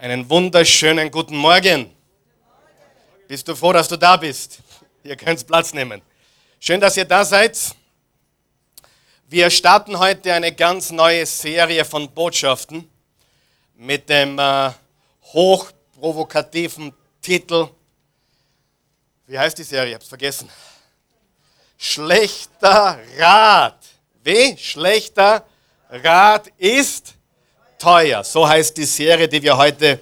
Einen wunderschönen guten Morgen. Bist du froh, dass du da bist? Ihr könnt Platz nehmen. Schön, dass ihr da seid. Wir starten heute eine ganz neue Serie von Botschaften mit dem äh, hochprovokativen Titel. Wie heißt die Serie? Ich hab's vergessen. Schlechter Rat. Wie? Schlechter Rat ist teuer. So heißt die Serie, die wir heute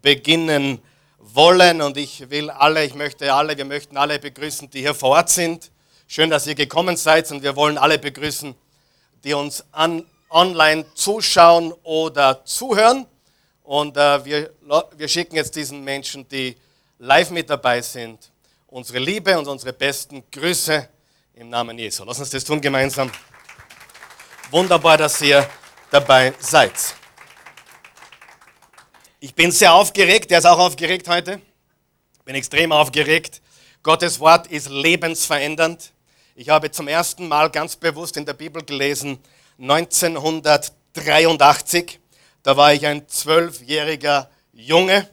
beginnen wollen. Und ich will alle, ich möchte alle, wir möchten alle begrüßen, die hier vor Ort sind. Schön, dass ihr gekommen seid und wir wollen alle begrüßen, die uns an, online zuschauen oder zuhören. Und äh, wir, wir schicken jetzt diesen Menschen, die live mit dabei sind, unsere Liebe und unsere besten Grüße im Namen Jesu. Lass uns das tun gemeinsam. Wunderbar, dass ihr dabei seid. Ich bin sehr aufgeregt, der ist auch aufgeregt heute. Bin extrem aufgeregt. Gottes Wort ist lebensverändernd. Ich habe zum ersten Mal ganz bewusst in der Bibel gelesen, 1983. Da war ich ein zwölfjähriger Junge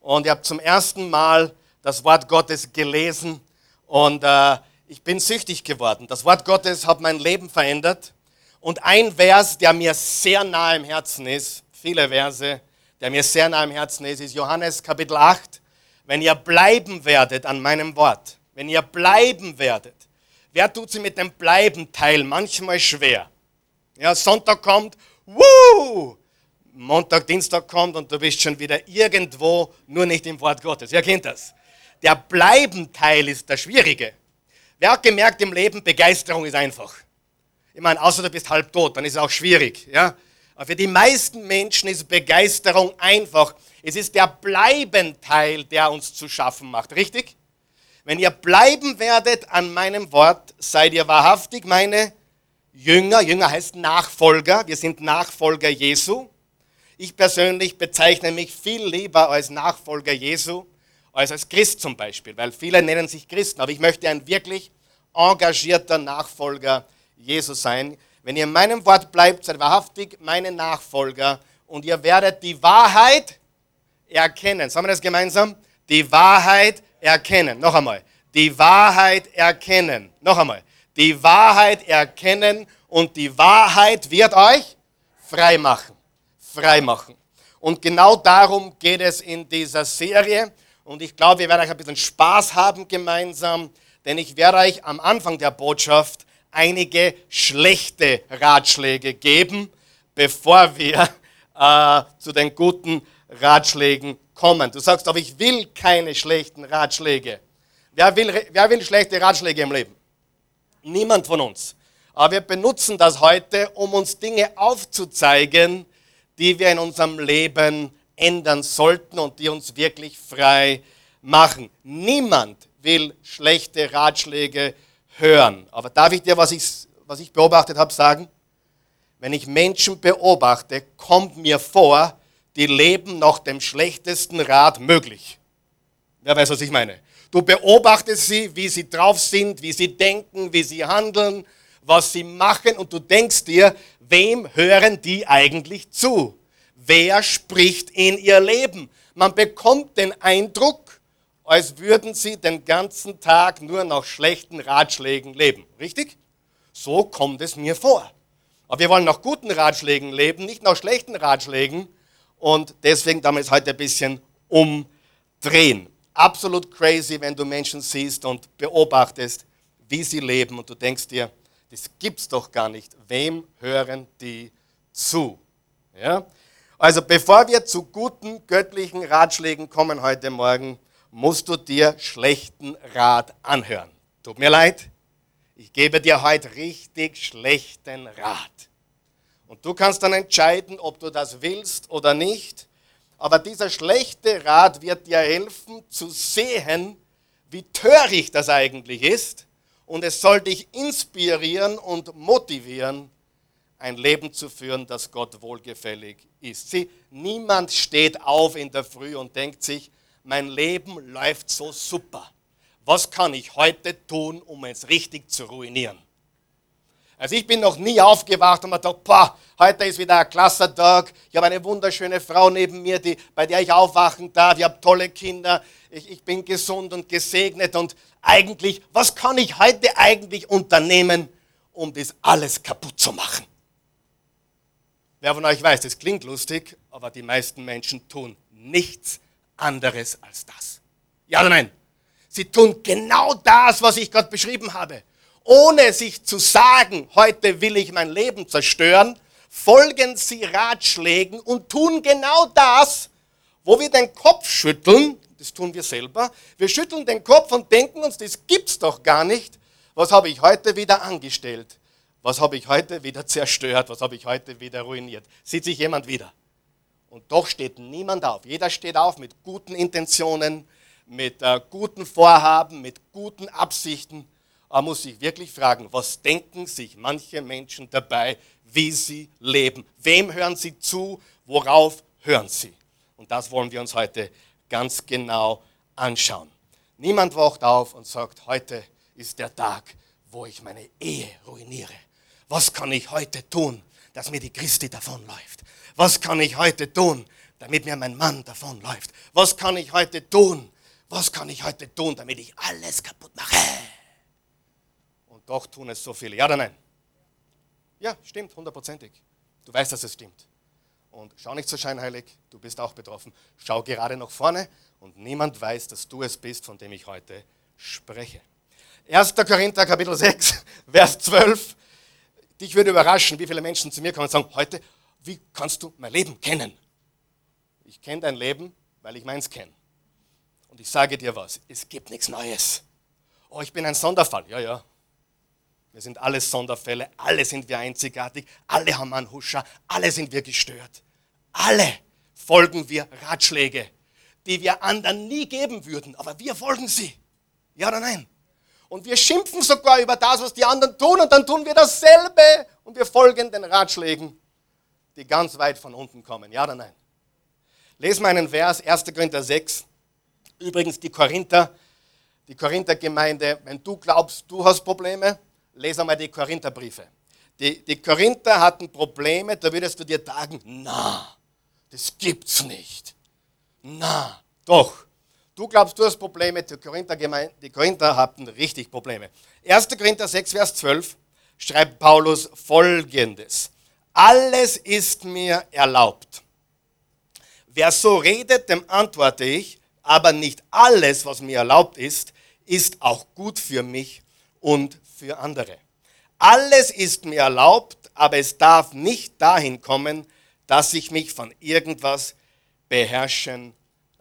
und ich habe zum ersten Mal das Wort Gottes gelesen und äh, ich bin süchtig geworden. Das Wort Gottes hat mein Leben verändert. Und ein Vers, der mir sehr nahe im Herzen ist, viele Verse, der mir sehr nah im Herzen ist, ist Johannes Kapitel 8. Wenn ihr bleiben werdet an meinem Wort, wenn ihr bleiben werdet, wer tut sie mit dem Bleiben-Teil manchmal schwer? Ja, Sonntag kommt, wuh! Montag, Dienstag kommt und du bist schon wieder irgendwo, nur nicht im Wort Gottes. Wer kennt das? Der Bleiben-Teil ist der schwierige. Wer hat gemerkt im Leben, Begeisterung ist einfach. Ich meine, außer du bist halb tot, dann ist es auch schwierig. Ja? Aber für die meisten Menschen ist Begeisterung einfach. Es ist der Bleibenteil, der uns zu schaffen macht. Richtig? Wenn ihr bleiben werdet an meinem Wort, seid ihr wahrhaftig meine Jünger. Jünger heißt Nachfolger. Wir sind Nachfolger Jesu. Ich persönlich bezeichne mich viel lieber als Nachfolger Jesu als als Christ zum Beispiel, weil viele nennen sich Christen. Aber ich möchte ein wirklich engagierter Nachfolger Jesu sein. Wenn ihr in meinem Wort bleibt, seid wahrhaftig meine Nachfolger und ihr werdet die Wahrheit erkennen. Sagen wir das gemeinsam? Die Wahrheit erkennen. Noch einmal. Die Wahrheit erkennen. Noch einmal. Die Wahrheit erkennen und die Wahrheit wird euch frei machen. Frei machen. Und genau darum geht es in dieser Serie. Und ich glaube, wir werden euch ein bisschen Spaß haben gemeinsam, denn ich werde euch am Anfang der Botschaft einige schlechte Ratschläge geben, bevor wir äh, zu den guten Ratschlägen kommen. Du sagst, aber ich will keine schlechten Ratschläge. Wer will, wer will schlechte Ratschläge im Leben? Niemand von uns. Aber wir benutzen das heute, um uns Dinge aufzuzeigen, die wir in unserem Leben ändern sollten und die uns wirklich frei machen. Niemand will schlechte Ratschläge hören. Aber darf ich dir, was ich, was ich beobachtet habe, sagen? Wenn ich Menschen beobachte, kommt mir vor, die leben nach dem schlechtesten Rat möglich. Wer weiß, was ich meine? Du beobachtest sie, wie sie drauf sind, wie sie denken, wie sie handeln, was sie machen und du denkst dir, wem hören die eigentlich zu? Wer spricht in ihr Leben? Man bekommt den Eindruck, als würden sie den ganzen Tag nur nach schlechten Ratschlägen leben. Richtig? So kommt es mir vor. Aber wir wollen nach guten Ratschlägen leben, nicht nach schlechten Ratschlägen. Und deswegen damit heute ein bisschen umdrehen. Absolut crazy, wenn du Menschen siehst und beobachtest, wie sie leben und du denkst dir, das gibt's doch gar nicht. Wem hören die zu? Ja? Also bevor wir zu guten göttlichen Ratschlägen kommen heute Morgen, musst du dir schlechten Rat anhören. Tut mir leid, ich gebe dir heute richtig schlechten Rat. Und du kannst dann entscheiden, ob du das willst oder nicht. Aber dieser schlechte Rat wird dir helfen zu sehen, wie töricht das eigentlich ist. Und es soll dich inspirieren und motivieren, ein Leben zu führen, das Gott wohlgefällig ist. Sieh, niemand steht auf in der Früh und denkt sich, mein Leben läuft so super. Was kann ich heute tun, um es richtig zu ruinieren? Also ich bin noch nie aufgewacht und mir gedacht, boah, heute ist wieder ein klasse Tag. Ich habe eine wunderschöne Frau neben mir, die, bei der ich aufwachen darf. Ich habe tolle Kinder. Ich, ich bin gesund und gesegnet. Und eigentlich, was kann ich heute eigentlich unternehmen, um das alles kaputt zu machen? Wer von euch weiß, das klingt lustig, aber die meisten Menschen tun nichts anderes als das. Ja oder nein? Sie tun genau das, was ich gerade beschrieben habe ohne sich zu sagen, heute will ich mein Leben zerstören, folgen sie Ratschlägen und tun genau das, wo wir den Kopf schütteln, das tun wir selber, wir schütteln den Kopf und denken uns, das gibt's doch gar nicht. Was habe ich heute wieder angestellt? Was habe ich heute wieder zerstört? Was habe ich heute wieder ruiniert? Sieht sich jemand wieder? Und doch steht niemand auf. Jeder steht auf mit guten Intentionen, mit äh, guten Vorhaben, mit guten Absichten. Man muss sich wirklich fragen, was denken sich manche Menschen dabei, wie sie leben? Wem hören sie zu? Worauf hören sie? Und das wollen wir uns heute ganz genau anschauen. Niemand wacht auf und sagt, heute ist der Tag, wo ich meine Ehe ruiniere. Was kann ich heute tun, dass mir die Christi davonläuft? Was kann ich heute tun, damit mir mein Mann davonläuft? Was kann ich heute tun? Was kann ich heute tun, damit ich alles kaputt mache? Und doch tun es so viele. Ja oder nein? Ja, stimmt, hundertprozentig. Du weißt, dass es stimmt. Und schau nicht so scheinheilig, du bist auch betroffen. Schau gerade nach vorne und niemand weiß, dass du es bist, von dem ich heute spreche. 1. Korinther Kapitel 6, Vers 12. Dich würde überraschen, wie viele Menschen zu mir kommen und sagen, heute, wie kannst du mein Leben kennen? Ich kenne dein Leben, weil ich meins kenne. Und ich sage dir was, es gibt nichts Neues. Oh, ich bin ein Sonderfall. Ja, ja, wir sind alles Sonderfälle, alle sind wir einzigartig, alle haben einen Huscher, alle sind wir gestört. Alle folgen wir Ratschläge, die wir anderen nie geben würden, aber wir folgen sie. Ja oder nein? Und wir schimpfen sogar über das, was die anderen tun, und dann tun wir dasselbe und wir folgen den Ratschlägen, die ganz weit von unten kommen. Ja oder nein? Lesen wir einen Vers, 1. Korinther 6. Übrigens, die Korinther, die Korinther-Gemeinde, wenn du glaubst, du hast Probleme, Lese einmal die Korintherbriefe. Die, die Korinther hatten Probleme, da würdest du dir sagen, na, das gibt's nicht. Na, doch. Du glaubst, du hast Probleme, die Korinther, die Korinther hatten richtig Probleme. 1. Korinther 6, Vers 12 schreibt Paulus folgendes. Alles ist mir erlaubt. Wer so redet, dem antworte ich, aber nicht alles, was mir erlaubt ist, ist auch gut für mich und für andere. Alles ist mir erlaubt, aber es darf nicht dahin kommen, dass ich mich von irgendwas beherrschen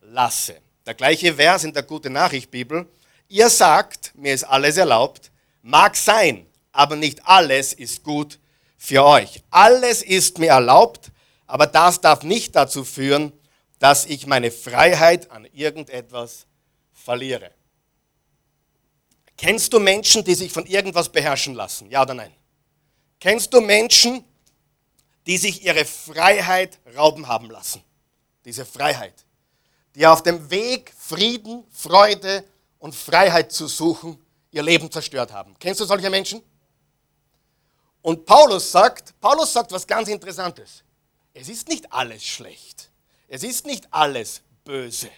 lasse. Der gleiche Vers in der Gute Nachricht Bibel. Ihr sagt, mir ist alles erlaubt, mag sein, aber nicht alles ist gut für euch. Alles ist mir erlaubt, aber das darf nicht dazu führen, dass ich meine Freiheit an irgendetwas verliere. Kennst du Menschen, die sich von irgendwas beherrschen lassen? Ja oder nein? Kennst du Menschen, die sich ihre Freiheit rauben haben lassen? Diese Freiheit. Die auf dem Weg, Frieden, Freude und Freiheit zu suchen, ihr Leben zerstört haben. Kennst du solche Menschen? Und Paulus sagt, Paulus sagt was ganz Interessantes. Es ist nicht alles schlecht. Es ist nicht alles böse.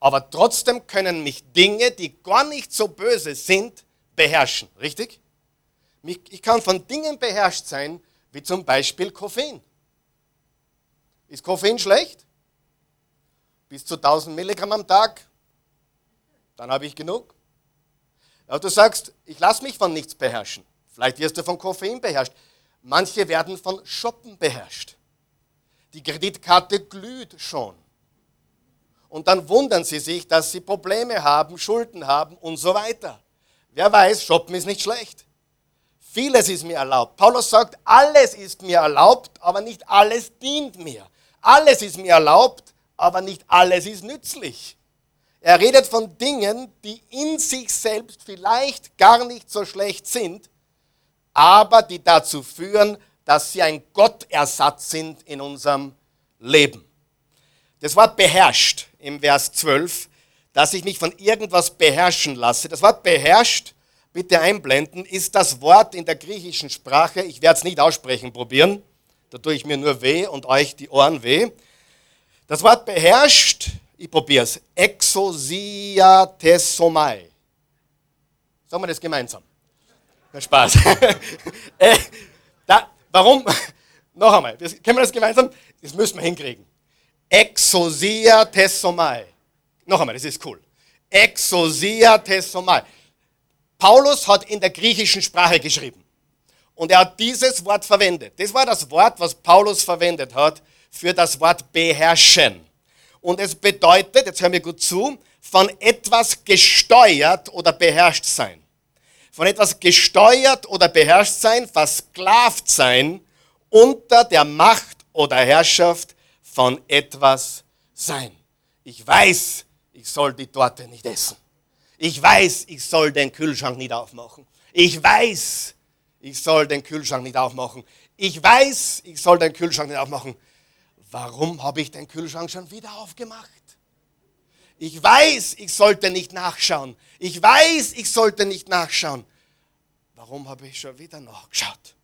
Aber trotzdem können mich Dinge, die gar nicht so böse sind, beherrschen. Richtig? Ich kann von Dingen beherrscht sein, wie zum Beispiel Koffein. Ist Koffein schlecht? Bis zu 1000 Milligramm am Tag? Dann habe ich genug. Aber du sagst, ich lasse mich von nichts beherrschen. Vielleicht wirst du von Koffein beherrscht. Manche werden von Shoppen beherrscht. Die Kreditkarte glüht schon und dann wundern sie sich, dass sie Probleme haben, Schulden haben und so weiter. Wer weiß, shoppen ist nicht schlecht. Vieles ist mir erlaubt. Paulus sagt, alles ist mir erlaubt, aber nicht alles dient mir. Alles ist mir erlaubt, aber nicht alles ist nützlich. Er redet von Dingen, die in sich selbst vielleicht gar nicht so schlecht sind, aber die dazu führen, dass sie ein Gottersatz sind in unserem Leben. Das Wort beherrscht im Vers 12, dass ich mich von irgendwas beherrschen lasse. Das Wort beherrscht bitte einblenden, ist das Wort in der griechischen Sprache, ich werde es nicht aussprechen probieren, da tue ich mir nur weh und euch die Ohren weh. Das Wort beherrscht, ich probiere es, exosiatesomai. Sagen wir das gemeinsam. Na, Spaß. äh, da, warum? Noch einmal, können wir das gemeinsam? Das müssen wir hinkriegen. Exosiatesomai. Noch einmal, das ist cool. Exosiatesomai. Paulus hat in der griechischen Sprache geschrieben. Und er hat dieses Wort verwendet. Das war das Wort, was Paulus verwendet hat für das Wort beherrschen. Und es bedeutet, jetzt hören wir gut zu, von etwas gesteuert oder beherrscht sein. Von etwas gesteuert oder beherrscht sein, versklavt sein unter der Macht oder Herrschaft von etwas sein. Ich weiß, ich soll die Torte nicht essen. Ich weiß, ich soll den Kühlschrank nicht aufmachen. Ich weiß, ich soll den Kühlschrank nicht aufmachen. Ich weiß, ich soll den Kühlschrank nicht aufmachen. Warum habe ich den Kühlschrank schon wieder aufgemacht? Ich weiß, ich sollte nicht nachschauen. Ich weiß, ich sollte nicht nachschauen. Warum habe ich schon wieder nachgeschaut?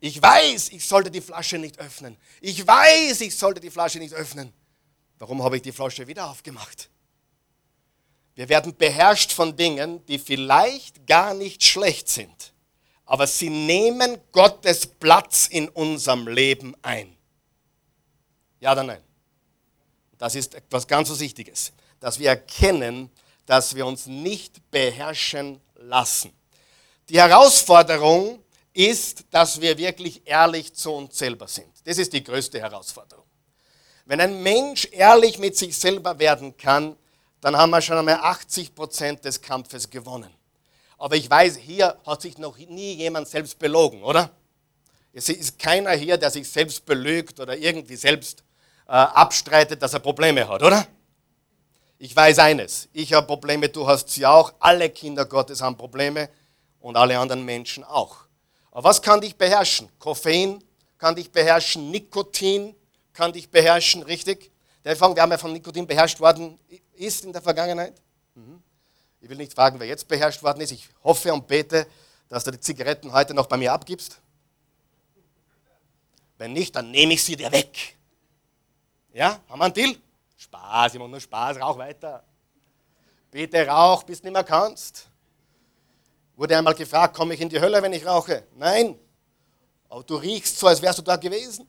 Ich weiß, ich sollte die Flasche nicht öffnen. Ich weiß, ich sollte die Flasche nicht öffnen. Warum habe ich die Flasche wieder aufgemacht? Wir werden beherrscht von Dingen, die vielleicht gar nicht schlecht sind, aber sie nehmen Gottes Platz in unserem Leben ein. Ja oder nein? Das ist etwas ganz Wichtiges, dass wir erkennen, dass wir uns nicht beherrschen lassen. Die Herausforderung ist, dass wir wirklich ehrlich zu uns selber sind. Das ist die größte Herausforderung. Wenn ein Mensch ehrlich mit sich selber werden kann, dann haben wir schon einmal 80 Prozent des Kampfes gewonnen. Aber ich weiß, hier hat sich noch nie jemand selbst belogen, oder? Es ist keiner hier, der sich selbst belügt oder irgendwie selbst äh, abstreitet, dass er Probleme hat, oder? Ich weiß eines, ich habe Probleme, du hast sie auch, alle Kinder Gottes haben Probleme und alle anderen Menschen auch. Aber was kann dich beherrschen? Koffein kann dich beherrschen, Nikotin kann dich beherrschen, richtig? Der wir haben ja von Nikotin beherrscht worden ist in der Vergangenheit. Mhm. Ich will nicht fragen, wer jetzt beherrscht worden ist. Ich hoffe und bete, dass du die Zigaretten heute noch bei mir abgibst. Wenn nicht, dann nehme ich sie dir weg. Ja, haben wir einen Deal? Spaß, ich mache nur Spaß, rauch weiter. Bitte rauch, bis du nicht mehr kannst. Wurde einmal gefragt, komme ich in die Hölle, wenn ich rauche? Nein. Aber du riechst so, als wärst du da gewesen.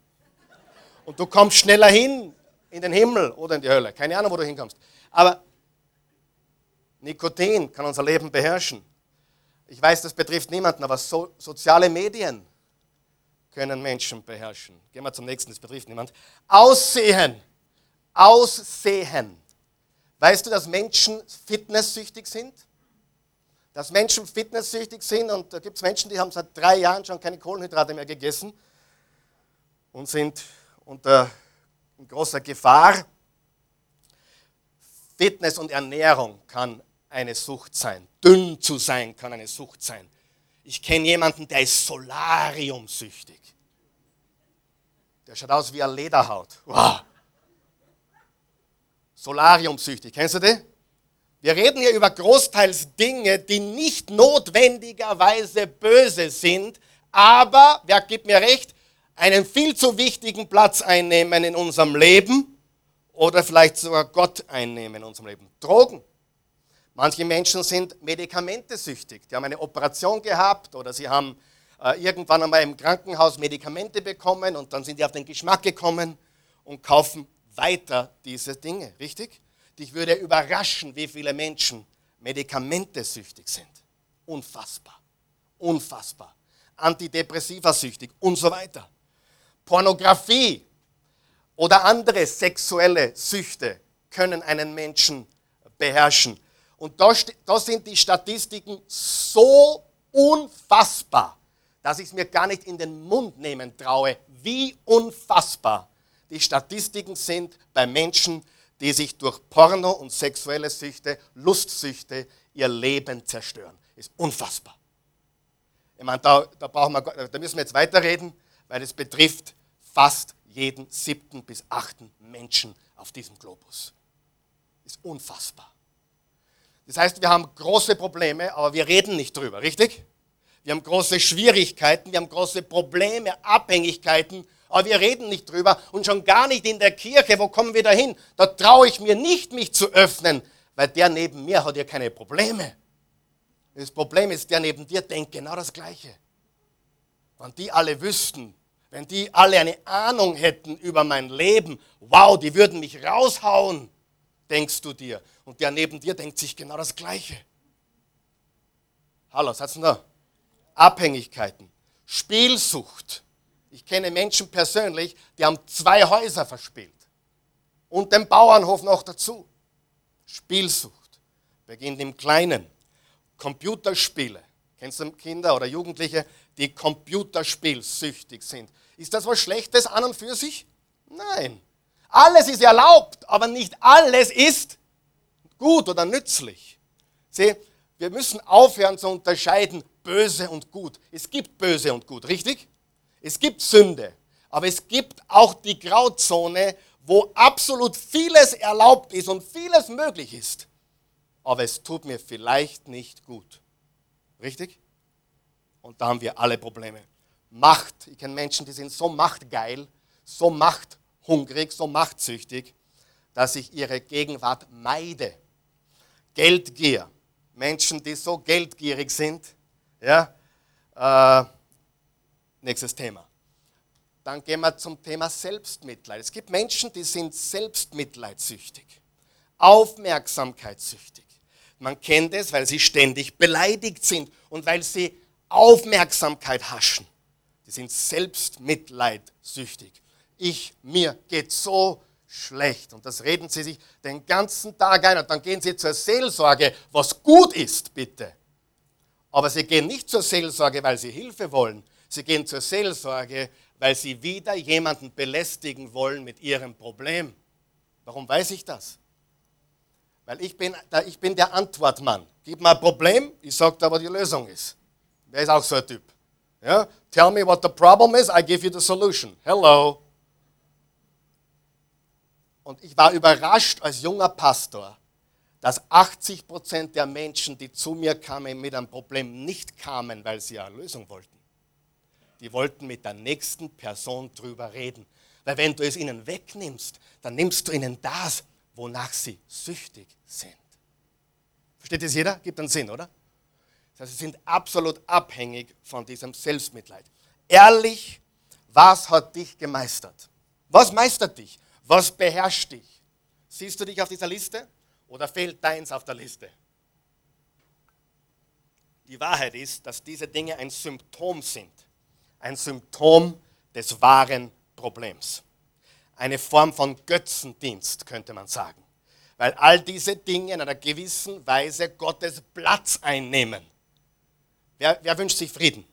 Und du kommst schneller hin in den Himmel oder in die Hölle. Keine Ahnung, wo du hinkommst. Aber Nikotin kann unser Leben beherrschen. Ich weiß, das betrifft niemanden, aber so, soziale Medien können Menschen beherrschen. Gehen wir zum nächsten, das betrifft niemand. Aussehen. Aussehen. Weißt du, dass Menschen fitnesssüchtig sind? Dass Menschen fitnesssüchtig sind und da gibt es Menschen, die haben seit drei Jahren schon keine Kohlenhydrate mehr gegessen und sind unter großer Gefahr, Fitness und Ernährung kann eine Sucht sein. Dünn zu sein kann eine Sucht sein. Ich kenne jemanden, der ist solariumsüchtig. Der schaut aus wie eine Lederhaut. Wow. Solariumsüchtig. Kennst du den? Wir reden hier über großteils Dinge, die nicht notwendigerweise böse sind, aber, wer gibt mir recht, einen viel zu wichtigen Platz einnehmen in unserem Leben oder vielleicht sogar Gott einnehmen in unserem Leben. Drogen. Manche Menschen sind medikamentesüchtig. Die haben eine Operation gehabt oder sie haben äh, irgendwann einmal im Krankenhaus Medikamente bekommen und dann sind die auf den Geschmack gekommen und kaufen weiter diese Dinge. Richtig? Dich würde überraschen, wie viele Menschen medikamentesüchtig sind. Unfassbar. Unfassbar. Antidepressiva süchtig und so weiter. Pornografie oder andere sexuelle Süchte können einen Menschen beherrschen. Und da, da sind die Statistiken so unfassbar, dass ich es mir gar nicht in den Mund nehmen traue, wie unfassbar die Statistiken sind bei Menschen, die sich durch Porno und sexuelle Süchte, Lustsüchte ihr Leben zerstören. Ist unfassbar. Ich meine, da, da, brauchen wir, da müssen wir jetzt weiterreden, weil es betrifft fast jeden siebten bis achten Menschen auf diesem Globus. Ist unfassbar. Das heißt, wir haben große Probleme, aber wir reden nicht drüber, richtig? Wir haben große Schwierigkeiten, wir haben große Probleme, Abhängigkeiten, aber wir reden nicht drüber und schon gar nicht in der Kirche. Wo kommen wir dahin? Da traue ich mir nicht, mich zu öffnen, weil der neben mir hat ja keine Probleme. Das Problem ist, der neben dir denkt genau das Gleiche. Wenn die alle wüssten, wenn die alle eine Ahnung hätten über mein Leben, wow, die würden mich raushauen, denkst du dir. Und der neben dir denkt sich genau das Gleiche. Hallo, was hat's denn da? Abhängigkeiten, Spielsucht. Ich kenne Menschen persönlich, die haben zwei Häuser verspielt. Und den Bauernhof noch dazu. Spielsucht beginnt im Kleinen. Computerspiele. Kennst du Kinder oder Jugendliche, die computerspielsüchtig sind? Ist das was Schlechtes an und für sich? Nein. Alles ist erlaubt, aber nicht alles ist gut oder nützlich. Sieh, wir müssen aufhören zu unterscheiden böse und gut. Es gibt böse und gut, richtig? Es gibt Sünde. Aber es gibt auch die Grauzone, wo absolut vieles erlaubt ist und vieles möglich ist. Aber es tut mir vielleicht nicht gut. Richtig? Und da haben wir alle Probleme. Macht. Ich kenne Menschen, die sind so machtgeil, so machthungrig, so machtsüchtig, dass ich ihre Gegenwart meide. Geldgier. Menschen, die so geldgierig sind. Ja? Äh, nächstes Thema. Dann gehen wir zum Thema Selbstmitleid. Es gibt Menschen, die sind selbstmitleidsüchtig, aufmerksamkeitssüchtig. Man kennt es, weil sie ständig beleidigt sind und weil sie Aufmerksamkeit haschen. Die sind selbstmitleidsüchtig. Ich, mir geht so schlecht. Und das reden sie sich den ganzen Tag ein. Und dann gehen sie zur Seelsorge, was gut ist, bitte. Aber sie gehen nicht zur Seelsorge, weil sie Hilfe wollen. Sie gehen zur Seelsorge, weil sie wieder jemanden belästigen wollen mit ihrem Problem. Warum weiß ich das? Weil ich bin, ich bin der Antwortmann. Gib mir ein Problem, ich sage dir, was die Lösung ist. Wer ist auch so ein Typ? Ja? Tell me what the problem is, I give you the solution. Hello. Und ich war überrascht als junger Pastor, dass 80 Prozent der Menschen, die zu mir kamen mit einem Problem, nicht kamen, weil sie eine Lösung wollten. Die wollten mit der nächsten Person drüber reden. Weil wenn du es ihnen wegnimmst, dann nimmst du ihnen das, wonach sie süchtig sind. Versteht das jeder? Gibt einen Sinn, oder? Das heißt, sie sind absolut abhängig von diesem Selbstmitleid. Ehrlich, was hat dich gemeistert? Was meistert dich? Was beherrscht dich? Siehst du dich auf dieser Liste oder fehlt deins auf der Liste? Die Wahrheit ist, dass diese Dinge ein Symptom sind. Ein Symptom des wahren Problems. Eine Form von Götzendienst, könnte man sagen. Weil all diese Dinge in einer gewissen Weise Gottes Platz einnehmen. Wer, wer wünscht sich Frieden?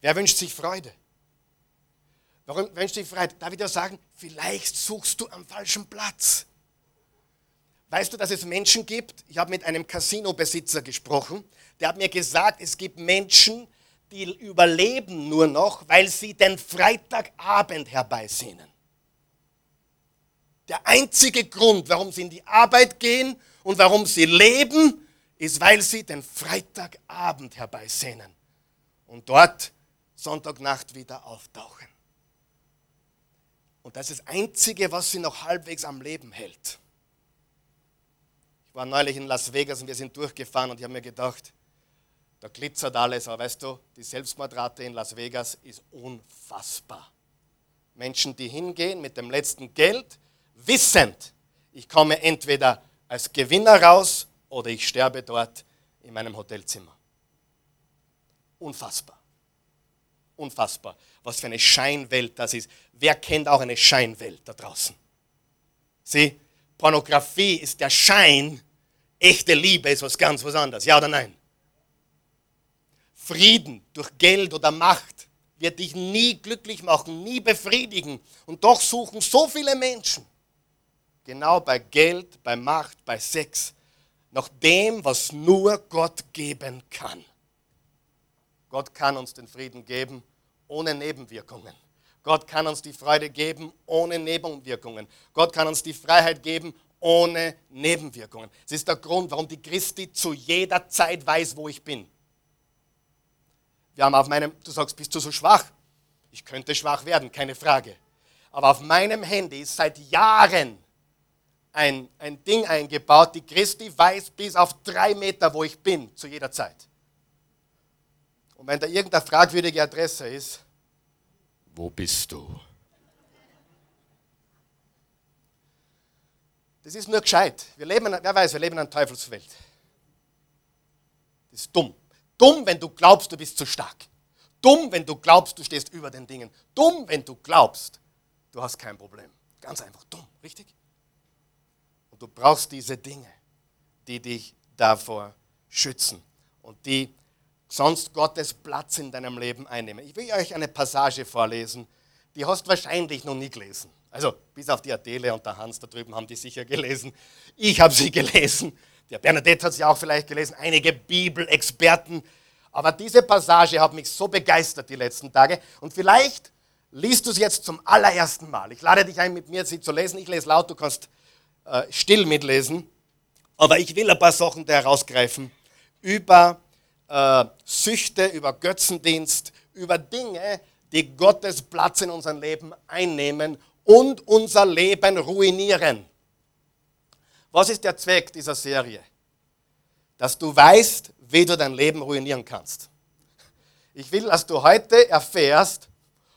Wer wünscht sich Freude? Warum Freude? Darf ich dir sagen, vielleicht suchst du am falschen Platz. Weißt du, dass es Menschen gibt? Ich habe mit einem Casino-Besitzer gesprochen. Der hat mir gesagt, es gibt Menschen, die überleben nur noch, weil sie den Freitagabend herbeisehnen. Der einzige Grund, warum sie in die Arbeit gehen und warum sie leben, ist, weil sie den Freitagabend herbeisehnen und dort Sonntagnacht wieder auftauchen. Und das ist das Einzige, was sie noch halbwegs am Leben hält. Ich war neulich in Las Vegas und wir sind durchgefahren und ich habe mir gedacht, da glitzert alles, aber weißt du, die Selbstmordrate in Las Vegas ist unfassbar. Menschen, die hingehen mit dem letzten Geld, wissend, ich komme entweder als Gewinner raus oder ich sterbe dort in meinem Hotelzimmer. Unfassbar. Unfassbar. Was für eine Scheinwelt das ist. Wer kennt auch eine Scheinwelt da draußen? Sieh, Pornografie ist der Schein, echte Liebe ist was ganz was anderes. Ja oder nein? Frieden durch Geld oder Macht wird dich nie glücklich machen, nie befriedigen. Und doch suchen so viele Menschen genau bei Geld, bei Macht, bei Sex nach dem, was nur Gott geben kann. Gott kann uns den Frieden geben ohne Nebenwirkungen. Gott kann uns die Freude geben ohne Nebenwirkungen. Gott kann uns die Freiheit geben ohne Nebenwirkungen. Das ist der Grund, warum die Christi zu jeder Zeit weiß, wo ich bin. Wir haben auf meinem, du sagst, bist du so schwach? Ich könnte schwach werden, keine Frage. Aber auf meinem Handy ist seit Jahren ein, ein Ding eingebaut, die Christi weiß bis auf drei Meter, wo ich bin, zu jeder Zeit. Und wenn da irgendeine fragwürdige Adresse ist, wo bist du? Das ist nur gescheit. Wir leben, wer weiß, wir leben in einer Teufelswelt. Das ist dumm. Dumm, wenn du glaubst, du bist zu stark. Dumm, wenn du glaubst, du stehst über den Dingen. Dumm, wenn du glaubst, du hast kein Problem. Ganz einfach dumm, richtig? Und du brauchst diese Dinge, die dich davor schützen und die sonst Gottes Platz in deinem Leben einnehmen. Ich will euch eine Passage vorlesen, die hast wahrscheinlich noch nie gelesen. Also bis auf die Adele und der Hans da drüben haben die sicher gelesen. Ich habe sie gelesen. Der Bernadette hat sie auch vielleicht gelesen. Einige Bibelexperten. Aber diese Passage hat mich so begeistert die letzten Tage. Und vielleicht liest du sie jetzt zum allerersten Mal. Ich lade dich ein, mit mir sie zu lesen. Ich lese laut, du kannst äh, still mitlesen. Aber ich will ein paar Sachen da herausgreifen über äh, Süchte, über Götzendienst, über Dinge, die Gottes Platz in unserem Leben einnehmen und unser Leben ruinieren. Was ist der Zweck dieser Serie? Dass du weißt, wie du dein Leben ruinieren kannst. Ich will, dass du heute erfährst,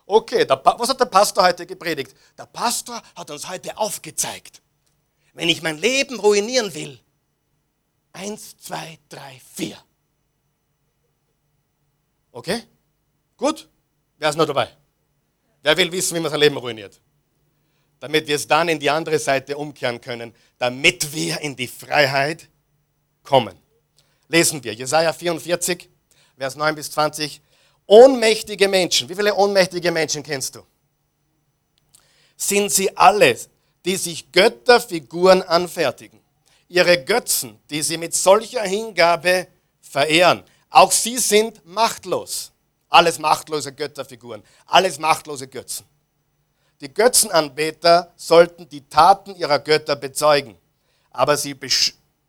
okay, der, was hat der Pastor heute gepredigt? Der Pastor hat uns heute aufgezeigt, wenn ich mein Leben ruinieren will, eins, zwei, drei, vier. Okay? Gut? Wer ist noch dabei? Wer will wissen, wie man sein Leben ruiniert? damit wir es dann in die andere Seite umkehren können, damit wir in die Freiheit kommen. Lesen wir Jesaja 44, Vers 9 bis 20. Ohnmächtige Menschen, wie viele ohnmächtige Menschen kennst du? Sind sie alle, die sich Götterfiguren anfertigen, ihre Götzen, die sie mit solcher Hingabe verehren. Auch sie sind machtlos. Alles machtlose Götterfiguren, alles machtlose Götzen. Die Götzenanbeter sollten die Taten ihrer Götter bezeugen, aber sie,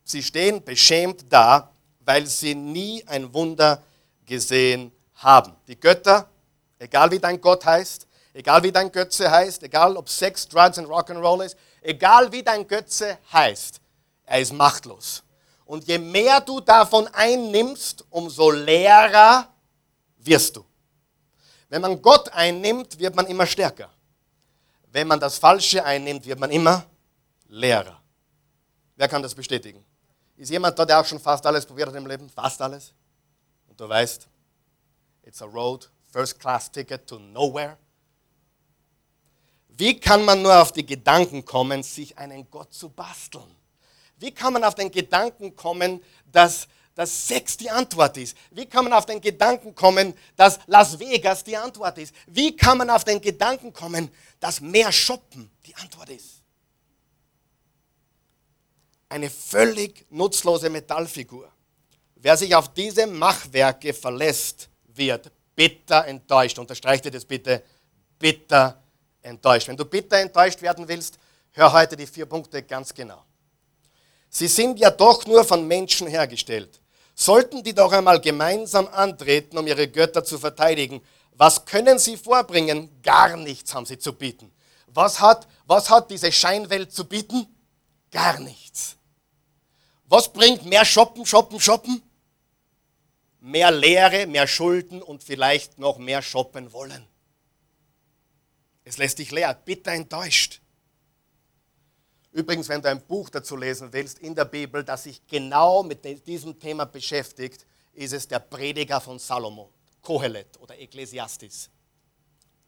sie stehen beschämt da, weil sie nie ein Wunder gesehen haben. Die Götter, egal wie dein Gott heißt, egal wie dein Götze heißt, egal ob Sex, Drugs und Rock'n'Roll ist, egal wie dein Götze heißt, er ist machtlos. Und je mehr du davon einnimmst, umso leerer wirst du. Wenn man Gott einnimmt, wird man immer stärker. Wenn man das Falsche einnimmt, wird man immer leerer. Wer kann das bestätigen? Ist jemand da, der auch schon fast alles probiert hat im Leben? Fast alles? Und du weißt, it's a road, first class ticket to nowhere. Wie kann man nur auf die Gedanken kommen, sich einen Gott zu basteln? Wie kann man auf den Gedanken kommen, dass dass Sex die Antwort ist? Wie kann man auf den Gedanken kommen, dass Las Vegas die Antwort ist? Wie kann man auf den Gedanken kommen, dass mehr Shoppen die Antwort ist? Eine völlig nutzlose Metallfigur. Wer sich auf diese Machwerke verlässt, wird bitter enttäuscht. Unterstreicht dir das bitte, bitter enttäuscht. Wenn du bitter enttäuscht werden willst, hör heute die vier Punkte ganz genau. Sie sind ja doch nur von Menschen hergestellt sollten die doch einmal gemeinsam antreten, um ihre Götter zu verteidigen. Was können sie vorbringen? Gar nichts haben sie zu bieten. Was hat, was hat diese Scheinwelt zu bieten? Gar nichts. Was bringt mehr Shoppen, Shoppen, Shoppen? Mehr Lehre, mehr Schulden und vielleicht noch mehr shoppen wollen. Es lässt dich leer, bitter enttäuscht. Übrigens, wenn du ein Buch dazu lesen willst in der Bibel, das sich genau mit diesem Thema beschäftigt, ist es der Prediger von Salomo, Kohelet oder Ekklesiastis.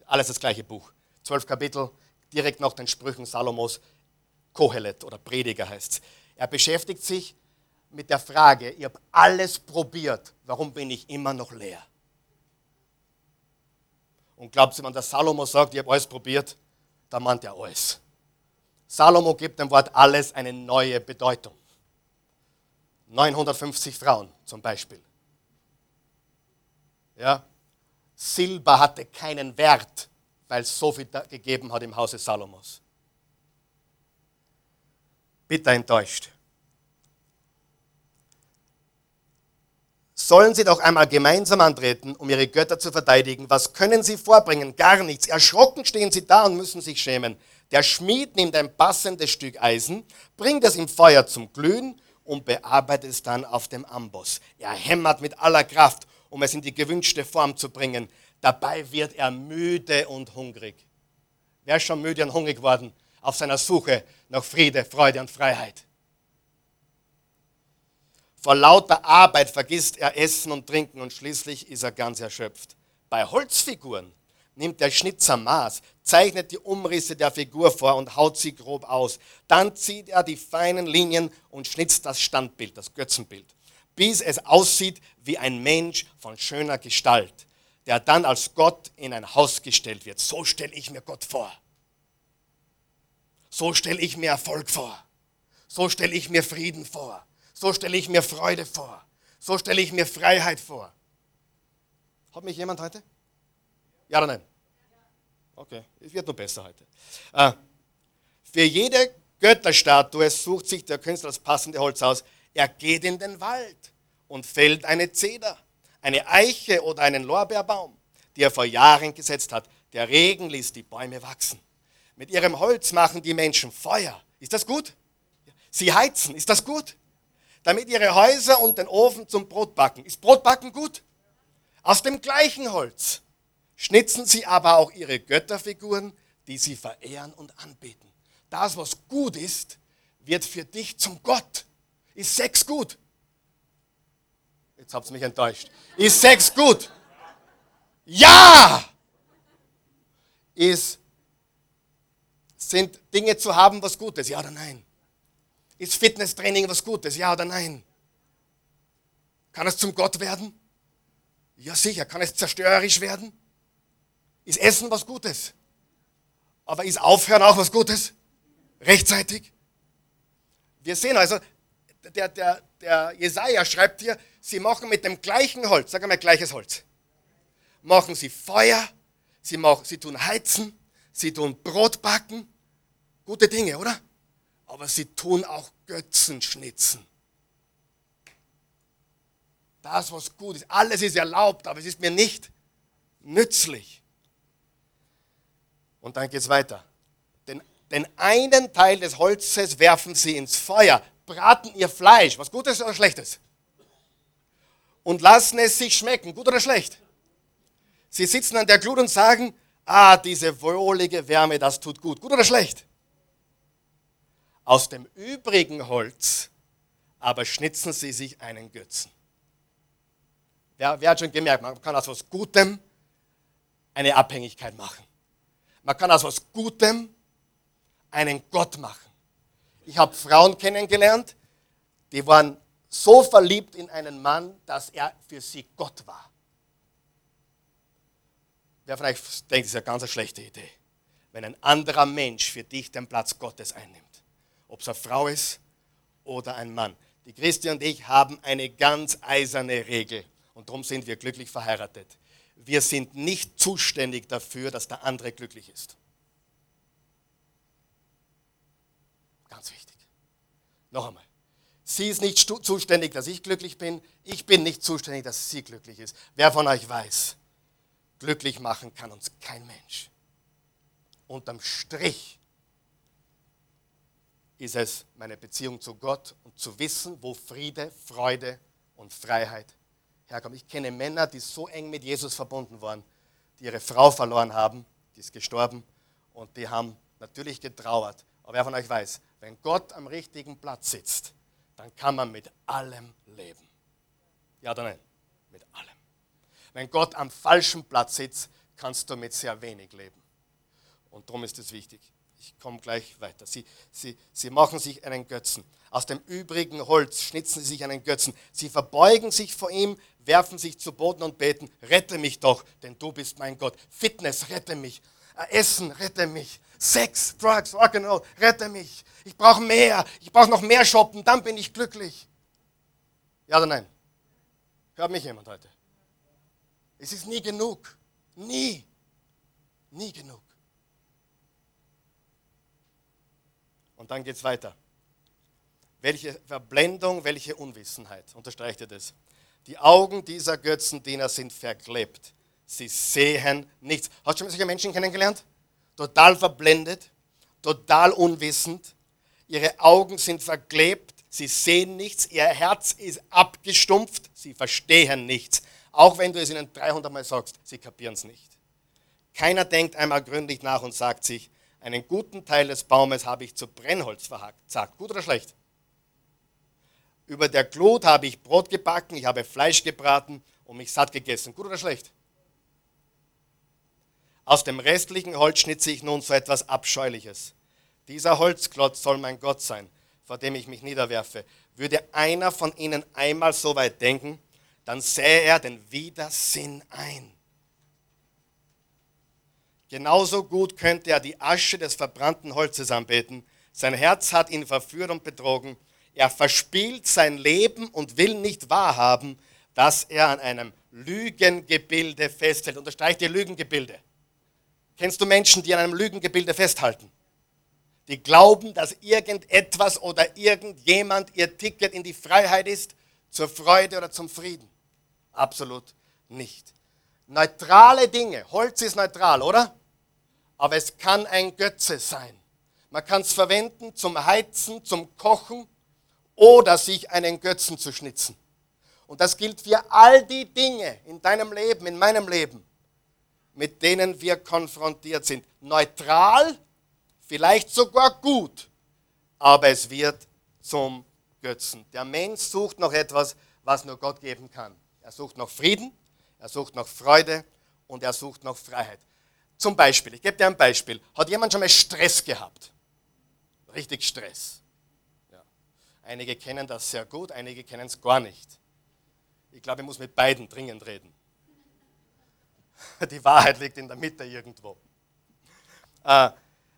Alles das gleiche Buch. Zwölf Kapitel, direkt nach den Sprüchen Salomos, Kohelet oder Prediger heißt es. Er beschäftigt sich mit der Frage, ich habe alles probiert, warum bin ich immer noch leer? Und glaubt ihr, wenn der Salomo sagt, ich habe alles probiert, dann meint er alles. Salomo gibt dem Wort alles eine neue Bedeutung. 950 Frauen zum Beispiel. Ja? Silber hatte keinen Wert, weil es so viel gegeben hat im Hause Salomos. bitter enttäuscht. Sollen sie doch einmal gemeinsam antreten, um ihre Götter zu verteidigen. Was können sie vorbringen? Gar nichts. Erschrocken stehen sie da und müssen sich schämen. Der Schmied nimmt ein passendes Stück Eisen, bringt es im Feuer zum Glühen und bearbeitet es dann auf dem Amboss. Er hämmert mit aller Kraft, um es in die gewünschte Form zu bringen. Dabei wird er müde und hungrig. Wer ist schon müde und hungrig geworden auf seiner Suche nach Friede, Freude und Freiheit? Vor lauter Arbeit vergisst er Essen und Trinken und schließlich ist er ganz erschöpft. Bei Holzfiguren nimmt der Schnitzer Maß, zeichnet die Umrisse der Figur vor und haut sie grob aus. Dann zieht er die feinen Linien und schnitzt das Standbild, das Götzenbild, bis es aussieht wie ein Mensch von schöner Gestalt, der dann als Gott in ein Haus gestellt wird. So stelle ich mir Gott vor. So stelle ich mir Erfolg vor. So stelle ich mir Frieden vor. So stelle ich mir Freude vor. So stelle ich mir Freiheit vor. Hat mich jemand heute? Ja oder nein? Okay, es wird nur besser heute. Äh, für jede Götterstatue sucht sich der Künstler das passende Holz aus. Er geht in den Wald und fällt eine Zeder, eine Eiche oder einen Lorbeerbaum, die er vor Jahren gesetzt hat. Der Regen ließ die Bäume wachsen. Mit ihrem Holz machen die Menschen Feuer. Ist das gut? Sie heizen. Ist das gut? Damit ihre Häuser und den Ofen zum Brotbacken. Ist Brotbacken gut? Aus dem gleichen Holz schnitzen sie aber auch ihre Götterfiguren, die sie verehren und anbeten. Das, was gut ist, wird für dich zum Gott. Ist Sex gut? Jetzt habt ihr mich enttäuscht. Ist Sex gut? Ja! Ist, sind Dinge zu haben was Gutes? Ja oder nein? Ist Fitnesstraining was Gutes? Ja oder nein? Kann es zum Gott werden? Ja sicher. Kann es zerstörerisch werden? Ist Essen was Gutes? Aber ist Aufhören auch was Gutes? Rechtzeitig? Wir sehen also, der, der, der Jesaja schreibt hier, sie machen mit dem gleichen Holz, sag einmal gleiches Holz, machen sie Feuer, sie, machen, sie tun heizen, sie tun Brot backen, gute Dinge, oder? Aber sie tun auch Götzen schnitzen. Das, was gut ist, alles ist erlaubt, aber es ist mir nicht nützlich. Und dann geht es weiter. Den, den einen Teil des Holzes werfen sie ins Feuer, braten ihr Fleisch, was Gutes oder Schlechtes, und lassen es sich schmecken, gut oder schlecht. Sie sitzen an der Glut und sagen, ah, diese wohlige Wärme, das tut gut, gut oder schlecht. Aus dem übrigen Holz aber schnitzen sie sich einen Götzen. Wer, wer hat schon gemerkt, man kann aus was Gutem eine Abhängigkeit machen. Man kann aus was Gutem einen Gott machen. Ich habe Frauen kennengelernt, die waren so verliebt in einen Mann, dass er für sie Gott war. Wer vielleicht denkt, das ist eine ganz schlechte Idee, wenn ein anderer Mensch für dich den Platz Gottes einnimmt. Ob es eine Frau ist oder ein Mann. Die Christi und ich haben eine ganz eiserne Regel und darum sind wir glücklich verheiratet wir sind nicht zuständig dafür, dass der andere glücklich ist. Ganz wichtig. Noch einmal. Sie ist nicht zuständig, dass ich glücklich bin. Ich bin nicht zuständig, dass sie glücklich ist. Wer von euch weiß, glücklich machen kann uns kein Mensch. Unterm Strich ist es meine Beziehung zu Gott und zu wissen, wo Friede, Freude und Freiheit herkommt. Ich kenne Männer, die so eng mit Jesus verbunden waren, die ihre Frau verloren haben, die ist gestorben und die haben natürlich getrauert. Aber wer von euch weiß, wenn Gott am richtigen Platz sitzt, dann kann man mit allem leben. Ja oder nein? Mit allem. Wenn Gott am falschen Platz sitzt, kannst du mit sehr wenig leben. Und darum ist es wichtig. Ich komme gleich weiter. Sie, sie, sie machen sich einen Götzen. Aus dem übrigen Holz schnitzen sie sich einen Götzen. Sie verbeugen sich vor ihm, werfen sich zu Boden und beten, rette mich doch, denn du bist mein Gott. Fitness, rette mich. Äh, Essen, rette mich. Sex, Drugs, Rock'n'Roll, rette mich. Ich brauche mehr. Ich brauche noch mehr shoppen, dann bin ich glücklich. Ja oder nein? Hört mich jemand heute? Es ist nie genug. Nie. Nie genug. Und dann geht es weiter. Welche Verblendung, welche Unwissenheit. Unterstreicht ihr das? Die Augen dieser Götzendiener sind verklebt. Sie sehen nichts. Hast du schon solche Menschen kennengelernt? Total verblendet, total unwissend. Ihre Augen sind verklebt, sie sehen nichts, ihr Herz ist abgestumpft, sie verstehen nichts. Auch wenn du es ihnen 300 Mal sagst, sie kapieren es nicht. Keiner denkt einmal gründlich nach und sagt sich, einen guten Teil des Baumes habe ich zu Brennholz verhackt. Sagt, gut oder schlecht? Über der Glut habe ich Brot gebacken, ich habe Fleisch gebraten und mich satt gegessen. Gut oder schlecht? Aus dem restlichen Holz schnitze ich nun so etwas Abscheuliches. Dieser Holzklotz soll mein Gott sein, vor dem ich mich niederwerfe. Würde einer von ihnen einmal so weit denken, dann sähe er den Widersinn ein. Genauso gut könnte er die Asche des verbrannten Holzes anbeten. Sein Herz hat ihn verführt und betrogen. Er verspielt sein Leben und will nicht wahrhaben, dass er an einem Lügengebilde festhält. Unterstreicht ihr Lügengebilde. Kennst du Menschen, die an einem Lügengebilde festhalten? Die glauben, dass irgendetwas oder irgendjemand ihr Ticket in die Freiheit ist, zur Freude oder zum Frieden. Absolut nicht. Neutrale Dinge. Holz ist neutral, oder? Aber es kann ein Götze sein. Man kann es verwenden zum Heizen, zum Kochen oder sich einen Götzen zu schnitzen. Und das gilt für all die Dinge in deinem Leben, in meinem Leben, mit denen wir konfrontiert sind. Neutral, vielleicht sogar gut, aber es wird zum Götzen. Der Mensch sucht noch etwas, was nur Gott geben kann. Er sucht noch Frieden, er sucht noch Freude und er sucht noch Freiheit. Zum Beispiel, ich gebe dir ein Beispiel. Hat jemand schon mal Stress gehabt? Richtig Stress. Ja. Einige kennen das sehr gut, einige kennen es gar nicht. Ich glaube, ich muss mit beiden dringend reden. Die Wahrheit liegt in der Mitte irgendwo. Äh,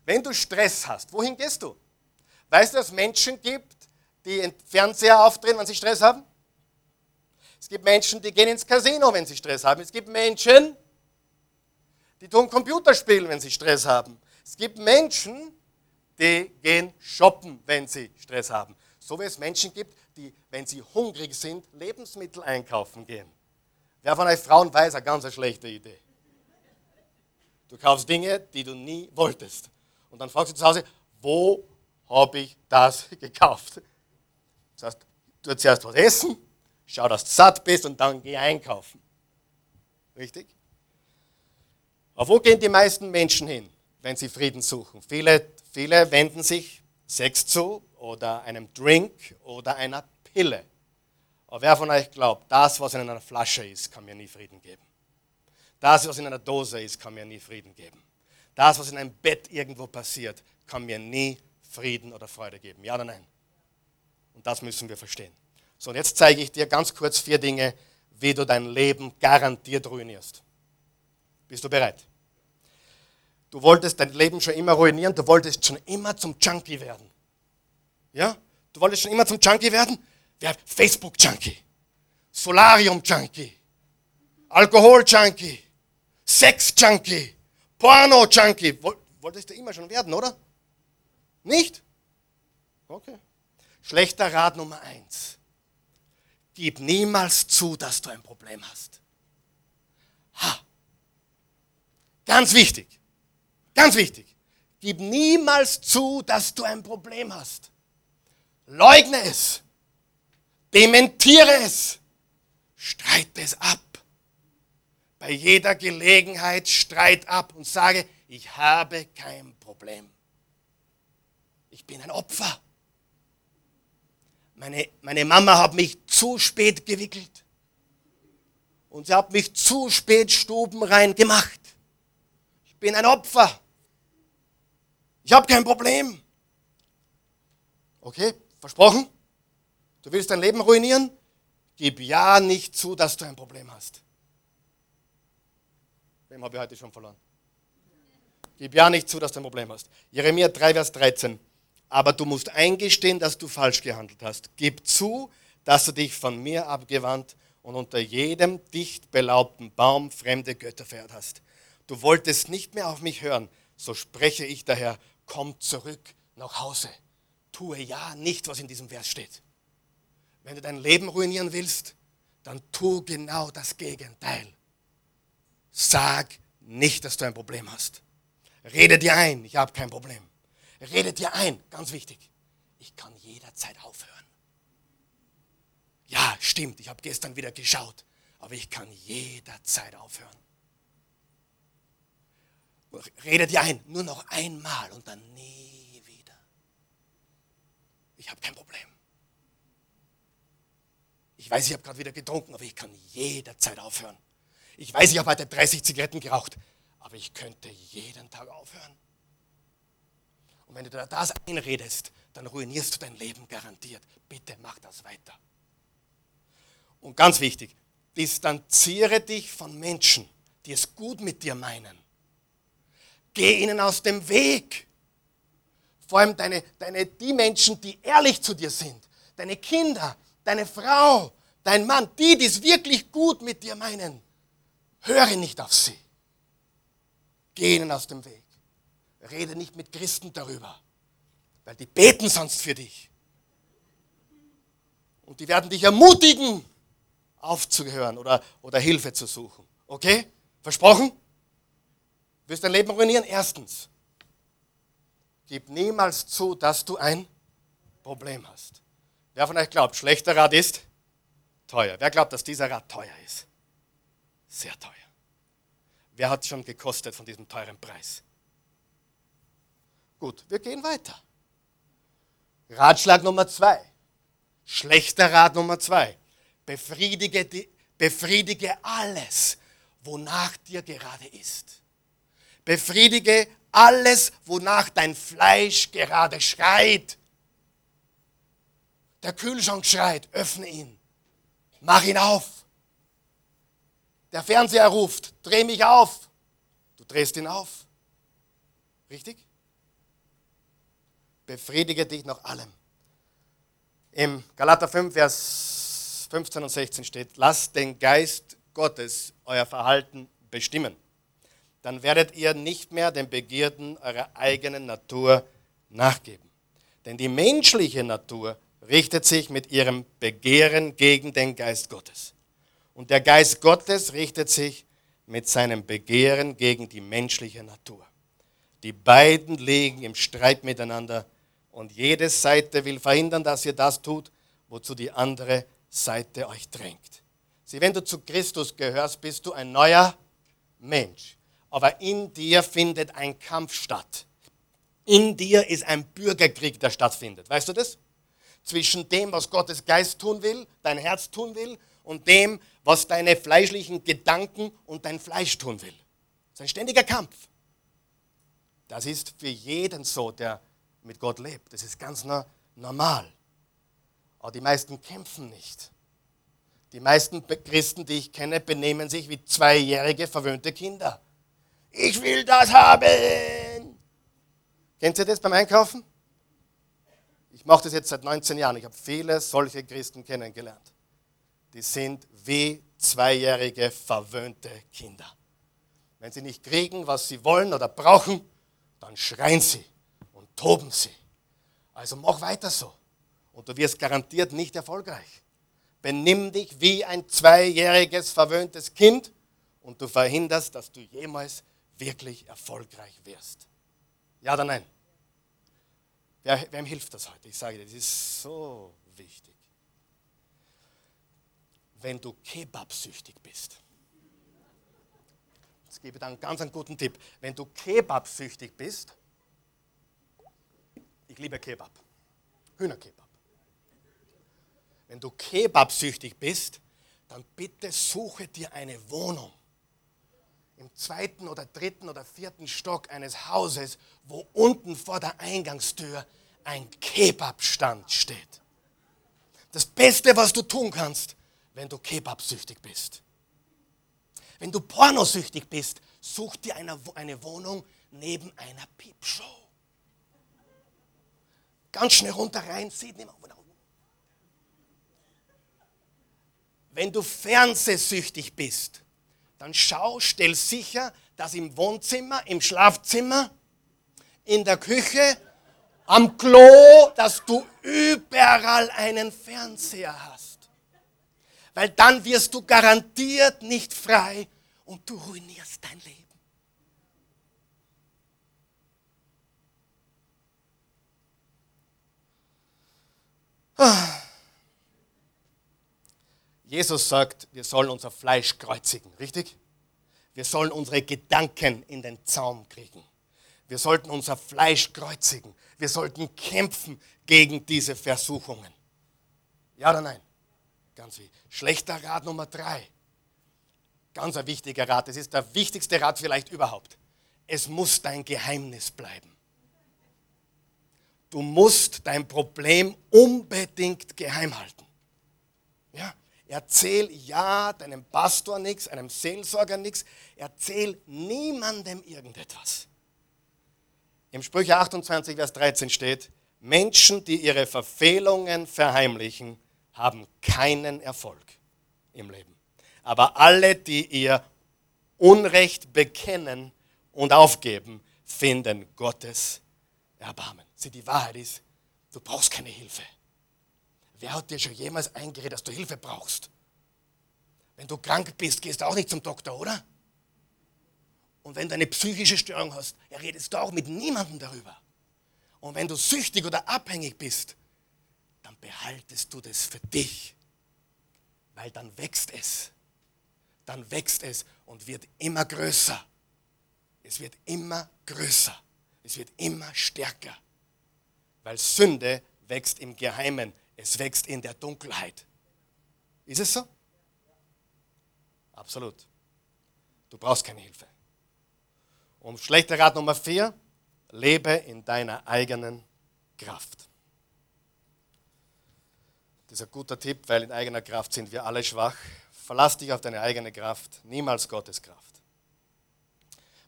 wenn du Stress hast, wohin gehst du? Weißt du, dass es Menschen gibt, die Fernseher aufdrehen, wenn sie Stress haben? Es gibt Menschen, die gehen ins Casino, wenn sie Stress haben. Es gibt Menschen, die tun Computerspielen, wenn sie Stress haben. Es gibt Menschen, die gehen shoppen, wenn sie Stress haben. So wie es Menschen gibt, die, wenn sie hungrig sind, Lebensmittel einkaufen gehen. Wer von euch Frauen weiß, eine ganz schlechte Idee. Du kaufst Dinge, die du nie wolltest. Und dann fragst du zu Hause, wo habe ich das gekauft? Das heißt, du zuerst was essen, schau, dass du satt bist und dann geh einkaufen. Richtig? Aber wo gehen die meisten Menschen hin, wenn sie Frieden suchen? Viele, viele wenden sich Sex zu oder einem Drink oder einer Pille. Aber wer von euch glaubt, das, was in einer Flasche ist, kann mir nie Frieden geben? Das, was in einer Dose ist, kann mir nie Frieden geben. Das, was in einem Bett irgendwo passiert, kann mir nie Frieden oder Freude geben. Ja oder nein? Und das müssen wir verstehen. So, und jetzt zeige ich dir ganz kurz vier Dinge, wie du dein Leben garantiert ruinierst. Bist du bereit? Du wolltest dein Leben schon immer ruinieren, du wolltest schon immer zum Junkie werden. Ja? Du wolltest schon immer zum Junkie werden? Wer Facebook-Junkie, Solarium-Junkie, Alkohol-Junkie, Sex-Junkie, Porno-Junkie. Wolltest du immer schon werden, oder? Nicht? Okay. Schlechter Rat Nummer eins. Gib niemals zu, dass du ein Problem hast. Ha. Ganz wichtig. Ganz wichtig. Gib niemals zu, dass du ein Problem hast. Leugne es. Dementiere es. Streite es ab. Bei jeder Gelegenheit streit ab und sage, ich habe kein Problem. Ich bin ein Opfer. Meine, meine Mama hat mich zu spät gewickelt. Und sie hat mich zu spät stubenrein gemacht. Ich bin ein Opfer. Ich habe kein Problem. Okay, versprochen? Du willst dein Leben ruinieren? Gib ja nicht zu, dass du ein Problem hast. Wem habe ich heute schon verloren? Gib ja nicht zu, dass du ein Problem hast. Jeremia 3, Vers 13. Aber du musst eingestehen, dass du falsch gehandelt hast. Gib zu, dass du dich von mir abgewandt und unter jedem dicht belaubten Baum fremde Götter verehrt hast. Du wolltest nicht mehr auf mich hören, so spreche ich daher, komm zurück nach Hause. tue ja nicht, was in diesem Vers steht. Wenn du dein Leben ruinieren willst, dann tu genau das Gegenteil. Sag nicht, dass du ein Problem hast. Rede dir ein, ich habe kein Problem. Rede dir ein, ganz wichtig. Ich kann jederzeit aufhören. Ja, stimmt, ich habe gestern wieder geschaut, aber ich kann jederzeit aufhören. Rede dir ein, nur noch einmal und dann nie wieder. Ich habe kein Problem. Ich weiß, ich habe gerade wieder getrunken, aber ich kann jederzeit aufhören. Ich weiß, ich habe heute 30 Zigaretten geraucht, aber ich könnte jeden Tag aufhören. Und wenn du dir das einredest, dann ruinierst du dein Leben garantiert. Bitte mach das weiter. Und ganz wichtig, distanziere dich von Menschen, die es gut mit dir meinen. Geh ihnen aus dem Weg. Vor allem deine, deine, die Menschen, die ehrlich zu dir sind. Deine Kinder, deine Frau, dein Mann, die, die es wirklich gut mit dir meinen, höre nicht auf sie. Geh ihnen aus dem Weg. Rede nicht mit Christen darüber, weil die beten sonst für dich. Und die werden dich ermutigen, aufzuhören oder, oder Hilfe zu suchen. Okay? Versprochen? Willst dein Leben ruinieren? Erstens, gib niemals zu, dass du ein Problem hast. Wer von euch glaubt, schlechter Rat ist teuer? Wer glaubt, dass dieser Rat teuer ist? Sehr teuer. Wer hat schon gekostet von diesem teuren Preis? Gut, wir gehen weiter. Ratschlag Nummer zwei. Schlechter Rat Nummer zwei. Befriedige, die, befriedige alles, wonach dir gerade ist. Befriedige alles, wonach dein Fleisch gerade schreit. Der Kühlschrank schreit, öffne ihn. Mach ihn auf. Der Fernseher ruft, dreh mich auf. Du drehst ihn auf. Richtig? Befriedige dich nach allem. Im Galater 5, Vers 15 und 16 steht, lasst den Geist Gottes euer Verhalten bestimmen. Dann werdet ihr nicht mehr den Begierden eurer eigenen Natur nachgeben. Denn die menschliche Natur richtet sich mit ihrem Begehren gegen den Geist Gottes. Und der Geist Gottes richtet sich mit seinem Begehren gegen die menschliche Natur. Die beiden liegen im Streit miteinander und jede Seite will verhindern, dass ihr das tut, wozu die andere Seite euch drängt. Sieh, wenn du zu Christus gehörst, bist du ein neuer Mensch. Aber in dir findet ein Kampf statt. In dir ist ein Bürgerkrieg, der stattfindet. Weißt du das? Zwischen dem, was Gottes Geist tun will, dein Herz tun will, und dem, was deine fleischlichen Gedanken und dein Fleisch tun will. Das ist ein ständiger Kampf. Das ist für jeden so, der mit Gott lebt. Das ist ganz normal. Aber die meisten kämpfen nicht. Die meisten Christen, die ich kenne, benehmen sich wie zweijährige verwöhnte Kinder. Ich will das haben. Kennt ihr das beim Einkaufen? Ich mache das jetzt seit 19 Jahren. Ich habe viele solche Christen kennengelernt die sind wie zweijährige verwöhnte Kinder. Wenn sie nicht kriegen, was sie wollen oder brauchen, dann schreien sie und toben sie. Also mach weiter so und du wirst garantiert nicht erfolgreich. Benimm dich wie ein zweijähriges verwöhntes Kind und du verhinderst, dass du jemals wirklich erfolgreich wirst. Ja oder nein? Wer, wem hilft das heute? Ich sage dir, das ist so wichtig wenn du Kebabsüchtig bist. Jetzt gebe ich dir einen ganz einen guten Tipp. Wenn du Kebabsüchtig bist, ich liebe Kebab, Hühnerkebab. Wenn du Kebabsüchtig bist, dann bitte suche dir eine Wohnung im zweiten oder dritten oder vierten Stock eines Hauses, wo unten vor der Eingangstür ein Kebabstand steht. Das Beste, was du tun kannst, wenn du Kebabsüchtig bist. Wenn du pornosüchtig bist, such dir eine, eine Wohnung neben einer Piepshow. Ganz schnell runter rein, sieht niemand. Wenn du fernsehsüchtig bist, dann schau, stell sicher, dass im Wohnzimmer, im Schlafzimmer, in der Küche, am Klo, dass du überall einen Fernseher hast. Weil dann wirst du garantiert nicht frei und du ruinierst dein Leben. Jesus sagt, wir sollen unser Fleisch kreuzigen, richtig? Wir sollen unsere Gedanken in den Zaum kriegen. Wir sollten unser Fleisch kreuzigen. Wir sollten kämpfen gegen diese Versuchungen. Ja oder nein? Ganz wichtig. Schlechter Rat Nummer drei. Ganz ein wichtiger Rat. Das ist der wichtigste Rat vielleicht überhaupt. Es muss dein Geheimnis bleiben. Du musst dein Problem unbedingt geheim halten. Ja? Erzähl ja deinem Pastor nichts, einem Seelsorger nichts. Erzähl niemandem irgendetwas. Im Sprüche 28, Vers 13 steht, Menschen, die ihre Verfehlungen verheimlichen, haben keinen Erfolg im Leben. Aber alle, die ihr Unrecht bekennen und aufgeben, finden Gottes Erbarmen. Sieh, die Wahrheit ist, du brauchst keine Hilfe. Wer hat dir schon jemals eingeredet, dass du Hilfe brauchst? Wenn du krank bist, gehst du auch nicht zum Doktor, oder? Und wenn du eine psychische Störung hast, redest du auch mit niemandem darüber. Und wenn du süchtig oder abhängig bist, dann behaltest du das für dich. Weil dann wächst es. Dann wächst es und wird immer größer. Es wird immer größer. Es wird immer stärker. Weil Sünde wächst im Geheimen. Es wächst in der Dunkelheit. Ist es so? Absolut. Du brauchst keine Hilfe. Und schlechter Rat Nummer vier, lebe in deiner eigenen Kraft. Das ist ein guter Tipp, weil in eigener Kraft sind wir alle schwach. Verlass dich auf deine eigene Kraft, niemals Gottes Kraft.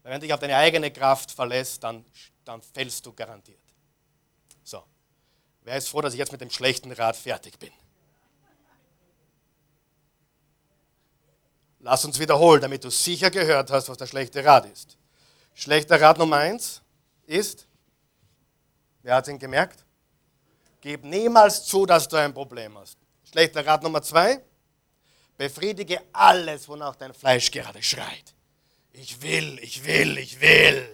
Weil wenn du dich auf deine eigene Kraft verlässt, dann, dann fällst du garantiert. Wer ist froh, dass ich jetzt mit dem schlechten Rat fertig bin? Lass uns wiederholen, damit du sicher gehört hast, was der schlechte Rat ist. Schlechter Rat Nummer eins ist, wer hat ihn gemerkt? Gib niemals zu, dass du ein Problem hast. Schlechter Rat Nummer zwei, befriedige alles, wonach dein Fleisch gerade schreit. Ich will, ich will, ich will.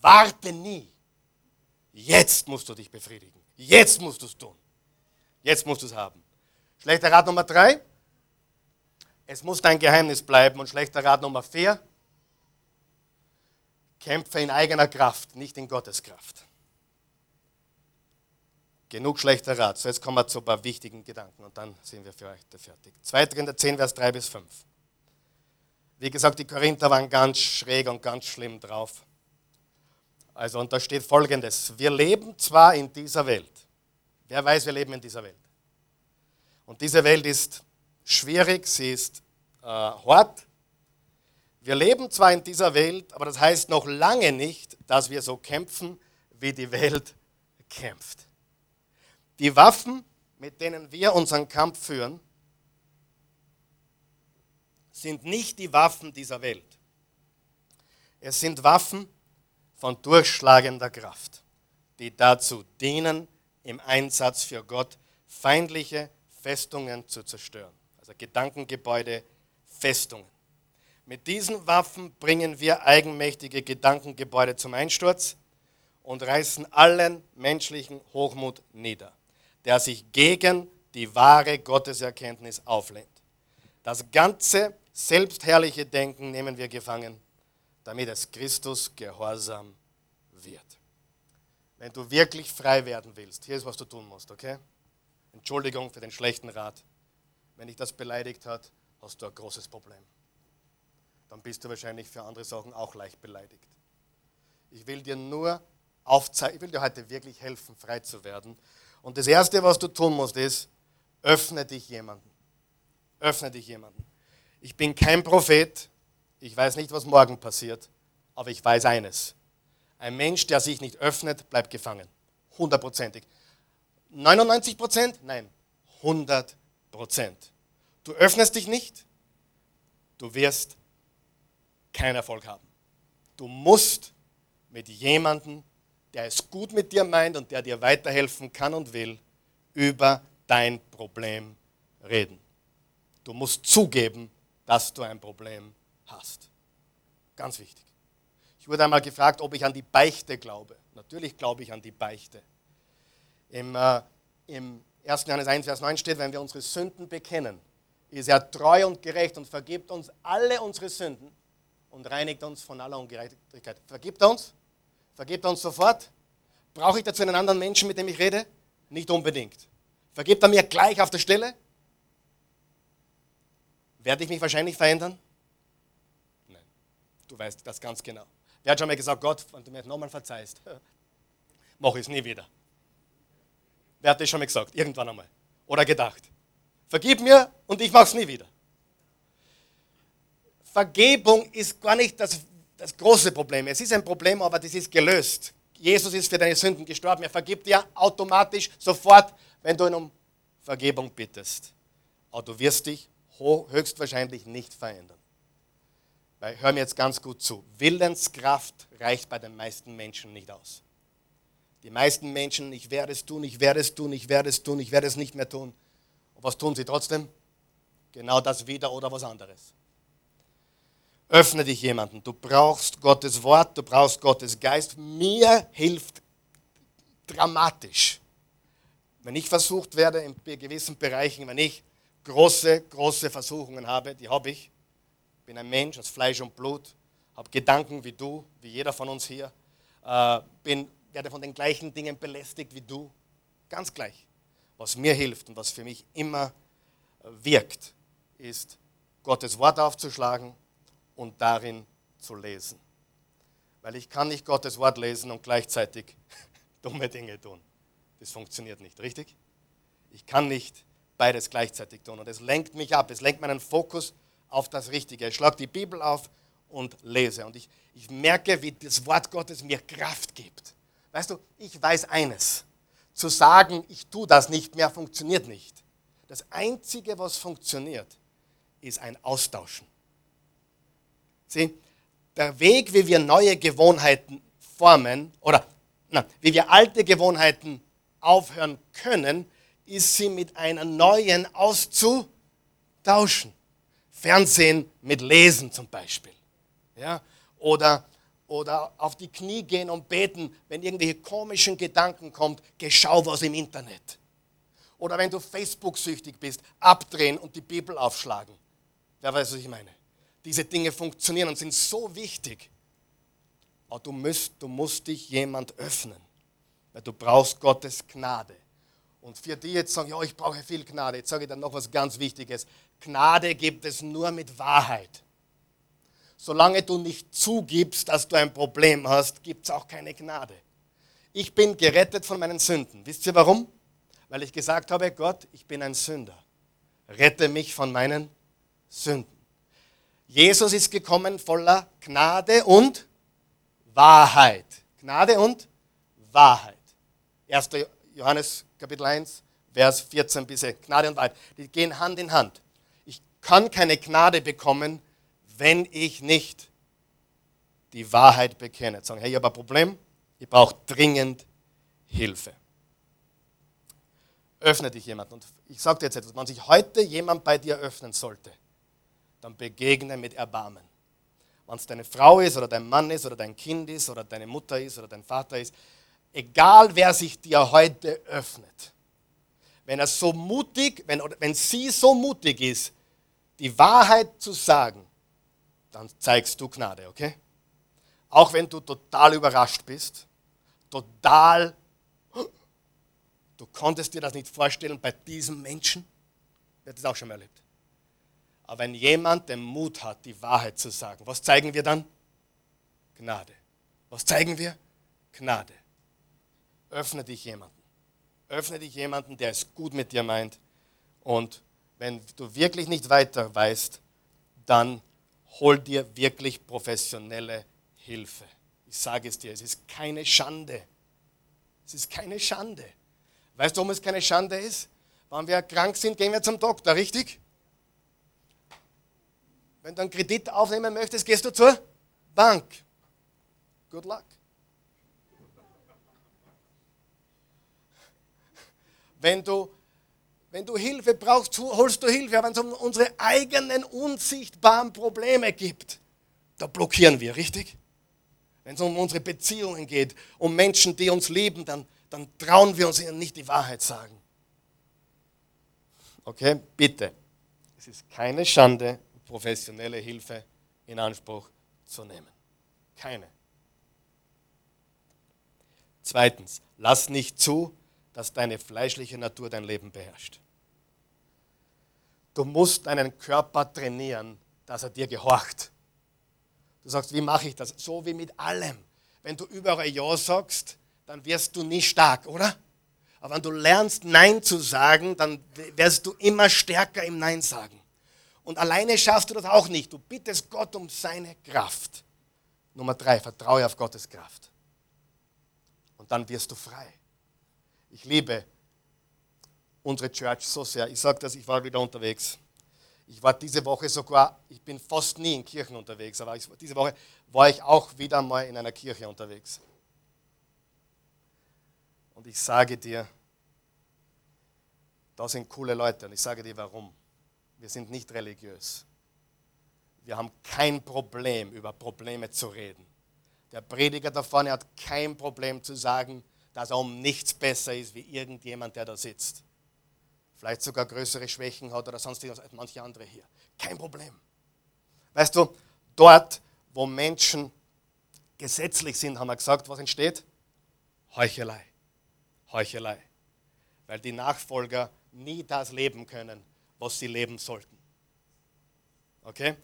Warte nie. Jetzt musst du dich befriedigen. Jetzt musst du es tun. Jetzt musst du es haben. Schlechter Rat Nummer drei. Es muss dein Geheimnis bleiben. Und schlechter Rat Nummer vier. Kämpfe in eigener Kraft, nicht in Gottes Kraft. Genug schlechter Rat. So, jetzt kommen wir zu ein paar wichtigen Gedanken und dann sind wir für euch fertig. 2. Korinther 10, Vers 3 bis 5. Wie gesagt, die Korinther waren ganz schräg und ganz schlimm drauf. Also, und da steht folgendes: Wir leben zwar in dieser Welt. Wer weiß, wir leben in dieser Welt. Und diese Welt ist schwierig, sie ist äh, hart. Wir leben zwar in dieser Welt, aber das heißt noch lange nicht, dass wir so kämpfen, wie die Welt kämpft. Die Waffen, mit denen wir unseren Kampf führen, sind nicht die Waffen dieser Welt. Es sind Waffen, von durchschlagender Kraft, die dazu dienen, im Einsatz für Gott feindliche Festungen zu zerstören. Also Gedankengebäude, Festungen. Mit diesen Waffen bringen wir eigenmächtige Gedankengebäude zum Einsturz und reißen allen menschlichen Hochmut nieder, der sich gegen die wahre Gotteserkenntnis auflehnt. Das ganze selbstherrliche Denken nehmen wir gefangen damit es Christus gehorsam wird. Wenn du wirklich frei werden willst, hier ist, was du tun musst, okay? Entschuldigung für den schlechten Rat. Wenn dich das beleidigt hat, hast du ein großes Problem. Dann bist du wahrscheinlich für andere Sachen auch leicht beleidigt. Ich will dir nur aufzeigen, ich will dir heute wirklich helfen, frei zu werden. Und das Erste, was du tun musst, ist, öffne dich jemanden. Öffne dich jemanden. Ich bin kein Prophet, ich weiß nicht, was morgen passiert, aber ich weiß eines. Ein Mensch, der sich nicht öffnet, bleibt gefangen. Hundertprozentig. 99 Prozent? Nein, 100 Prozent. Du öffnest dich nicht, du wirst keinen Erfolg haben. Du musst mit jemandem der es gut mit dir meint und der dir weiterhelfen kann und will, über dein Problem reden. Du musst zugeben, dass du ein Problem hast. Ganz wichtig. Ich wurde einmal gefragt, ob ich an die Beichte glaube. Natürlich glaube ich an die Beichte. Im, äh, im 1. Johannes 1, Vers 9 steht, wenn wir unsere Sünden bekennen, ist er treu und gerecht und vergibt uns alle unsere Sünden und reinigt uns von aller Ungerechtigkeit. Vergibt er uns? Vergibt er uns sofort? Brauche ich dazu einen anderen Menschen, mit dem ich rede? Nicht unbedingt. Vergibt er mir gleich auf der Stelle? Werde ich mich wahrscheinlich verändern? Du weißt das ganz genau. Wer hat schon mal gesagt, Gott, wenn du mir nochmal verzeihst, mache ich es nie wieder. Wer hat das schon mal gesagt? Irgendwann einmal. Oder gedacht. Vergib mir und ich mache es nie wieder. Vergebung ist gar nicht das, das große Problem. Es ist ein Problem, aber das ist gelöst. Jesus ist für deine Sünden gestorben. Er vergibt dir automatisch sofort, wenn du ihn um Vergebung bittest. Aber du wirst dich höchstwahrscheinlich nicht verändern. Weil, hör mir jetzt ganz gut zu. Willenskraft reicht bei den meisten Menschen nicht aus. Die meisten Menschen, ich werde es tun, ich werde es tun, ich werde es tun, ich werde es nicht mehr tun. Und was tun sie trotzdem? Genau das wieder oder was anderes. Öffne dich jemanden. Du brauchst Gottes Wort, du brauchst Gottes Geist. Mir hilft dramatisch, wenn ich versucht werde in gewissen Bereichen, wenn ich große, große Versuchungen habe, die habe ich. Bin ein Mensch aus Fleisch und Blut, habe Gedanken wie du, wie jeder von uns hier, äh, bin, werde von den gleichen Dingen belästigt wie du. Ganz gleich. Was mir hilft und was für mich immer wirkt, ist Gottes Wort aufzuschlagen und darin zu lesen. Weil ich kann nicht Gottes Wort lesen und gleichzeitig dumme Dinge tun. Das funktioniert nicht, richtig? Ich kann nicht beides gleichzeitig tun. Und es lenkt mich ab, es lenkt meinen Fokus auf das Richtige. Ich schlage die Bibel auf und lese. Und ich, ich merke, wie das Wort Gottes mir Kraft gibt. Weißt du, ich weiß eines. Zu sagen, ich tue das nicht mehr, funktioniert nicht. Das Einzige, was funktioniert, ist ein Austauschen. Sieh, der Weg, wie wir neue Gewohnheiten formen oder na, wie wir alte Gewohnheiten aufhören können, ist sie mit einer neuen auszutauschen. Fernsehen mit Lesen zum Beispiel. Ja? Oder, oder auf die Knie gehen und beten, wenn irgendwelche komischen Gedanken kommt, geschau was im Internet. Oder wenn du Facebook-süchtig bist, abdrehen und die Bibel aufschlagen. Wer weiß, was ich meine? Diese Dinge funktionieren und sind so wichtig. Aber du musst, du musst dich jemand öffnen, weil du brauchst Gottes Gnade. Und für die jetzt sagen, ja, ich brauche viel Gnade, jetzt sage ich dann noch was ganz Wichtiges. Gnade gibt es nur mit Wahrheit. Solange du nicht zugibst, dass du ein Problem hast, gibt es auch keine Gnade. Ich bin gerettet von meinen Sünden. Wisst ihr warum? Weil ich gesagt habe, Gott, ich bin ein Sünder. Rette mich von meinen Sünden. Jesus ist gekommen voller Gnade und Wahrheit. Gnade und Wahrheit. 1. Johannes Kapitel 1, Vers 14 bis 16. Gnade und Wahrheit. Die gehen Hand in Hand. Kann keine Gnade bekommen, wenn ich nicht die Wahrheit bekenne. Sagen, hey, ich habe ein Problem, ich brauche dringend Hilfe. Öffne dich jemand. Und ich sage dir jetzt etwas, wenn sich heute jemand bei dir öffnen sollte, dann begegne mit Erbarmen. Wenn es deine Frau ist oder dein Mann ist oder dein Kind ist oder deine Mutter ist oder dein Vater ist, egal wer sich dir heute öffnet, wenn er so mutig, wenn, wenn sie so mutig ist, die Wahrheit zu sagen, dann zeigst du Gnade, okay? Auch wenn du total überrascht bist, total, du konntest dir das nicht vorstellen bei diesem Menschen, wer hat das auch schon mal erlebt? Aber wenn jemand den Mut hat, die Wahrheit zu sagen, was zeigen wir dann? Gnade. Was zeigen wir? Gnade. Öffne dich jemanden. Öffne dich jemanden, der es gut mit dir meint. Und wenn du wirklich nicht weiter weißt, dann hol dir wirklich professionelle Hilfe. Ich sage es dir, es ist keine Schande. Es ist keine Schande. Weißt du, warum es keine Schande ist? Wenn wir krank sind, gehen wir zum Doktor, richtig? Wenn du einen Kredit aufnehmen möchtest, gehst du zur Bank. Good luck. Wenn du wenn du Hilfe brauchst, holst du Hilfe. Aber wenn es um unsere eigenen unsichtbaren Probleme gibt, da blockieren wir, richtig? Wenn es um unsere Beziehungen geht, um Menschen, die uns lieben, dann, dann trauen wir uns ihnen nicht die Wahrheit sagen. Okay, bitte. Es ist keine Schande, professionelle Hilfe in Anspruch zu nehmen. Keine. Zweitens, lass nicht zu, dass deine fleischliche Natur dein Leben beherrscht. Du musst deinen Körper trainieren, dass er dir gehorcht. Du sagst, wie mache ich das? So wie mit allem. Wenn du überall Ja sagst, dann wirst du nie stark, oder? Aber wenn du lernst, Nein zu sagen, dann wirst du immer stärker im Nein sagen. Und alleine schaffst du das auch nicht. Du bittest Gott um seine Kraft. Nummer drei, vertraue auf Gottes Kraft. Und dann wirst du frei. Ich liebe unsere Church so sehr. Ich sage das, ich war wieder unterwegs. Ich war diese Woche sogar, ich bin fast nie in Kirchen unterwegs, aber ich, diese Woche war ich auch wieder mal in einer Kirche unterwegs. Und ich sage dir, da sind coole Leute und ich sage dir warum. Wir sind nicht religiös. Wir haben kein Problem, über Probleme zu reden. Der Prediger da vorne hat kein Problem zu sagen, dass er um nichts besser ist wie irgendjemand, der da sitzt. Vielleicht sogar größere Schwächen hat oder sonst als manche andere hier. Kein Problem. Weißt du, dort, wo Menschen gesetzlich sind, haben wir gesagt, was entsteht? Heuchelei. Heuchelei. Weil die Nachfolger nie das leben können, was sie leben sollten. Okay?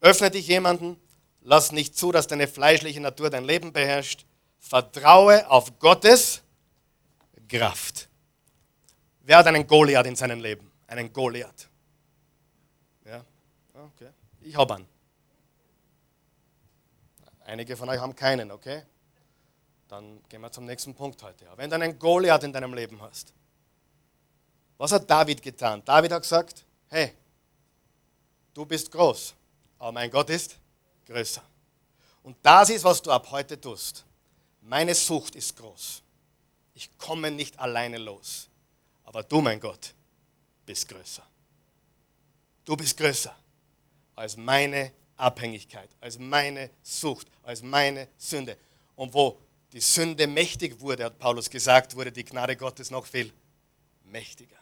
Öffne dich jemanden, lass nicht zu, dass deine fleischliche Natur dein Leben beherrscht. Vertraue auf Gottes Kraft. Wer hat einen Goliath in seinem Leben? Einen Goliath. Ja? Okay. Ich habe einen. Einige von euch haben keinen, okay? Dann gehen wir zum nächsten Punkt heute. Wenn du einen Goliath in deinem Leben hast, was hat David getan? David hat gesagt, hey, du bist groß, aber mein Gott ist größer. Und das ist, was du ab heute tust. Meine Sucht ist groß. Ich komme nicht alleine los. Aber du, mein Gott, bist größer. Du bist größer als meine Abhängigkeit, als meine Sucht, als meine Sünde. Und wo die Sünde mächtig wurde, hat Paulus gesagt, wurde die Gnade Gottes noch viel mächtiger.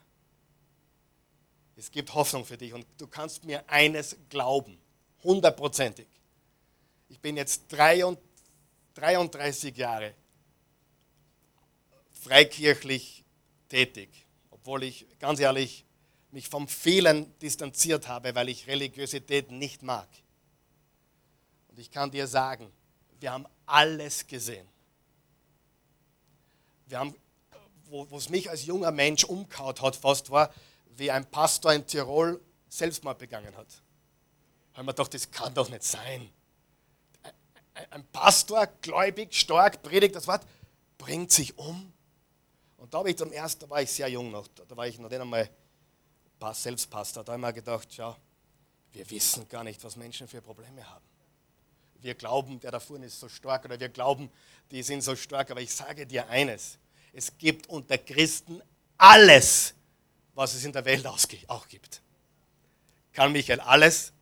Es gibt Hoffnung für dich und du kannst mir eines glauben, hundertprozentig. Ich bin jetzt 33 Jahre freikirchlich tätig, obwohl ich ganz ehrlich mich vom vielen distanziert habe, weil ich Religiosität nicht mag. Und ich kann dir sagen, wir haben alles gesehen. Wir haben, wo es mich als junger Mensch umkaut hat, fast war, wie ein Pastor in Tirol Selbstmord begangen hat. Haben wir gedacht, das kann doch nicht sein. Ein Pastor, gläubig, stark, predigt das Wort, bringt sich um. Und da, ich zum ersten, da war ich sehr jung noch, da war ich noch nicht einmal Selbstpastor. Da habe ich mir gedacht, ja, wir wissen gar nicht, was Menschen für Probleme haben. Wir glauben, der da vorne ist so stark oder wir glauben, die sind so stark. Aber ich sage dir eines, es gibt unter Christen alles, was es in der Welt auch gibt. Karl Michael, alles?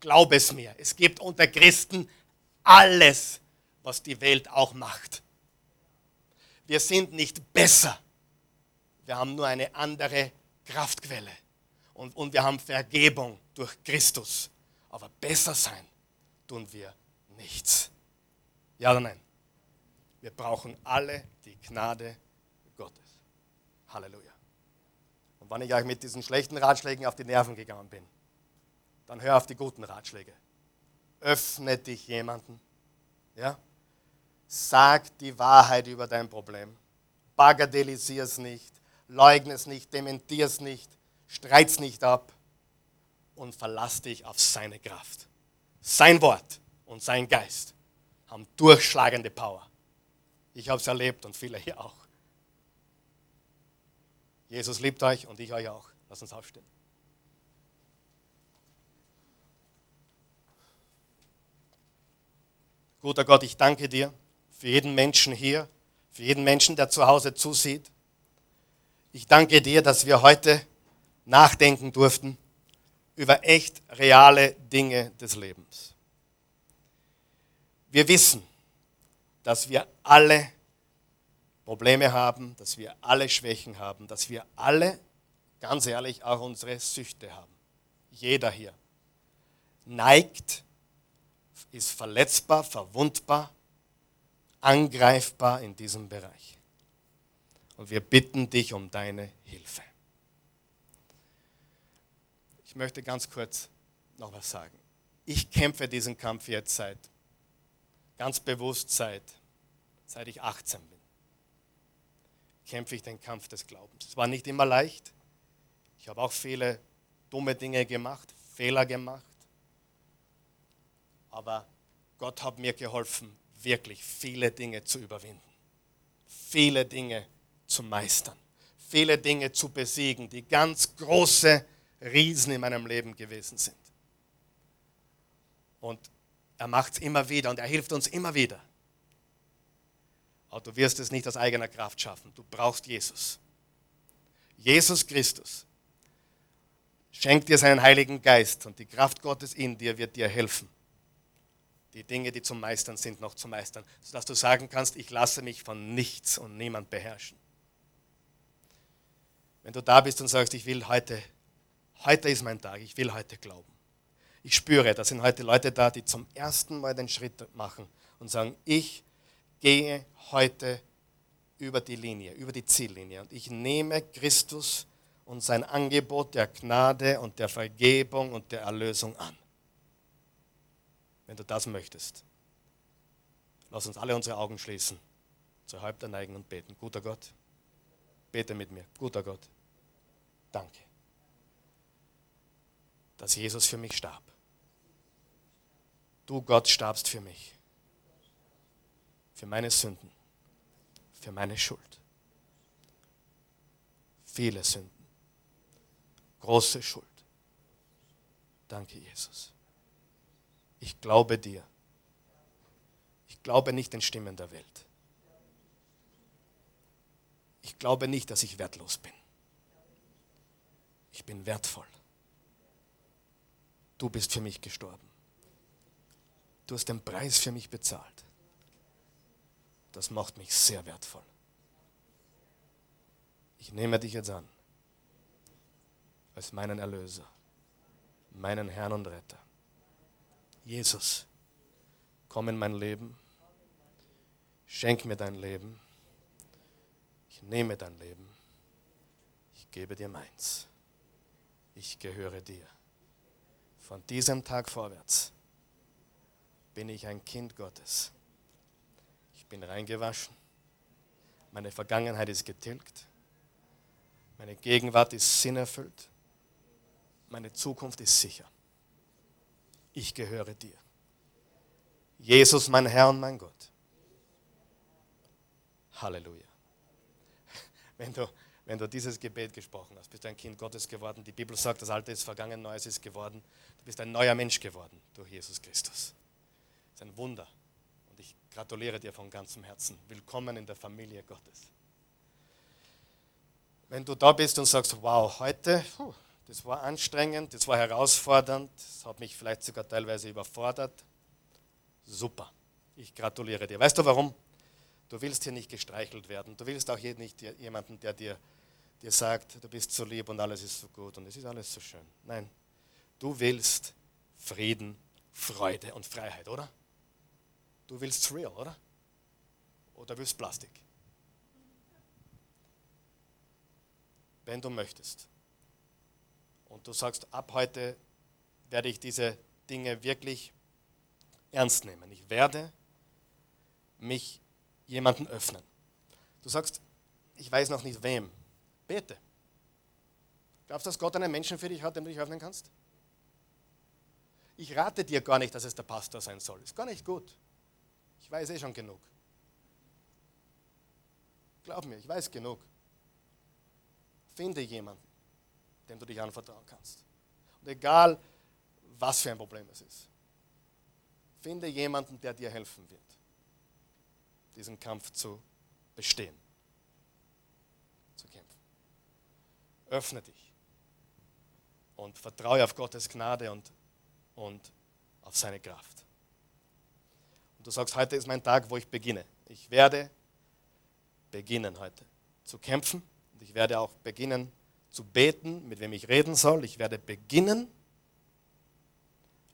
Glaub es mir. Es gibt unter Christen alles, was die Welt auch macht. Wir sind nicht besser. Wir haben nur eine andere Kraftquelle. Und, und wir haben Vergebung durch Christus. Aber besser sein tun wir nichts. Ja oder nein? Wir brauchen alle die Gnade Gottes. Halleluja wann ich euch mit diesen schlechten Ratschlägen auf die Nerven gegangen bin, dann hör auf die guten Ratschläge. Öffne dich jemanden. Ja? Sag die Wahrheit über dein Problem. Bagatellisier es nicht, leugne es nicht, dementier es nicht, streit es nicht ab und verlass dich auf seine Kraft. Sein Wort und sein Geist haben durchschlagende Power. Ich habe es erlebt und viele hier auch. Jesus liebt euch und ich euch auch. Lass uns aufstehen. Guter Gott, ich danke dir für jeden Menschen hier, für jeden Menschen, der zu Hause zusieht. Ich danke dir, dass wir heute nachdenken durften über echt reale Dinge des Lebens. Wir wissen, dass wir alle Probleme haben, dass wir alle Schwächen haben, dass wir alle, ganz ehrlich, auch unsere Süchte haben. Jeder hier neigt, ist verletzbar, verwundbar, angreifbar in diesem Bereich. Und wir bitten dich um deine Hilfe. Ich möchte ganz kurz noch was sagen. Ich kämpfe diesen Kampf jetzt seit, ganz bewusst seit, seit ich 18 bin. Kämpfe ich den Kampf des Glaubens. Es war nicht immer leicht. Ich habe auch viele dumme Dinge gemacht, Fehler gemacht. Aber Gott hat mir geholfen, wirklich viele Dinge zu überwinden. Viele Dinge zu meistern. Viele Dinge zu besiegen, die ganz große Riesen in meinem Leben gewesen sind. Und er macht es immer wieder und er hilft uns immer wieder. Aber du wirst es nicht aus eigener Kraft schaffen. Du brauchst Jesus. Jesus Christus schenkt dir seinen Heiligen Geist und die Kraft Gottes in dir wird dir helfen, die Dinge, die zum Meistern sind, noch zu meistern, sodass du sagen kannst, ich lasse mich von nichts und niemand beherrschen. Wenn du da bist und sagst, ich will heute Heute ist mein Tag, ich will heute glauben. Ich spüre, da sind heute Leute da, die zum ersten Mal den Schritt machen und sagen, ich gehe heute über die Linie, über die Ziellinie und ich nehme Christus und sein Angebot der Gnade und der Vergebung und der Erlösung an. Wenn du das möchtest, lass uns alle unsere Augen schließen, zur Häupter neigen und beten. Guter Gott, bete mit mir. Guter Gott, danke dass Jesus für mich starb. Du Gott starbst für mich, für meine Sünden, für meine Schuld. Viele Sünden, große Schuld. Danke, Jesus. Ich glaube dir. Ich glaube nicht den Stimmen der Welt. Ich glaube nicht, dass ich wertlos bin. Ich bin wertvoll du bist für mich gestorben. Du hast den Preis für mich bezahlt. Das macht mich sehr wertvoll. Ich nehme dich jetzt an als meinen Erlöser, meinen Herrn und Retter. Jesus, komm in mein Leben, schenk mir dein Leben, ich nehme dein Leben, ich gebe dir meins, ich gehöre dir. Von diesem Tag vorwärts bin ich ein Kind Gottes. Ich bin reingewaschen. Meine Vergangenheit ist getilgt. Meine Gegenwart ist sinnerfüllt. Meine Zukunft ist sicher. Ich gehöre dir. Jesus, mein Herr und mein Gott. Halleluja. Wenn du, wenn du dieses Gebet gesprochen hast, bist du ein Kind Gottes geworden. Die Bibel sagt, das Alte ist vergangen, Neues ist geworden. Du bist ein neuer Mensch geworden durch Jesus Christus. Das ist ein Wunder. Und ich gratuliere dir von ganzem Herzen. Willkommen in der Familie Gottes. Wenn du da bist und sagst, wow, heute, puh, das war anstrengend, das war herausfordernd, das hat mich vielleicht sogar teilweise überfordert, super. Ich gratuliere dir. Weißt du warum? Du willst hier nicht gestreichelt werden. Du willst auch nicht jemanden, der dir, dir sagt, du bist so lieb und alles ist so gut und es ist alles so schön. Nein, Du willst Frieden, Freude und Freiheit, oder? Du willst real, oder? Oder willst Plastik? Wenn du möchtest und du sagst, ab heute werde ich diese Dinge wirklich ernst nehmen. Ich werde mich jemanden öffnen. Du sagst, ich weiß noch nicht wem. Bete. Glaubst du, dass Gott einen Menschen für dich hat, den du dich öffnen kannst? ich rate dir gar nicht, dass es der Pastor sein soll. Ist gar nicht gut. Ich weiß eh schon genug. Glaub mir, ich weiß genug. Finde jemanden, dem du dich anvertrauen kannst. Und egal, was für ein Problem es ist. Finde jemanden, der dir helfen wird, diesen Kampf zu bestehen, zu kämpfen. öffne dich und vertraue auf Gottes Gnade und, und auf seine Kraft. Und du sagst, heute ist mein Tag, wo ich beginne. Ich werde beginnen heute zu kämpfen und ich werde auch beginnen zu beten, mit wem ich reden soll. Ich werde beginnen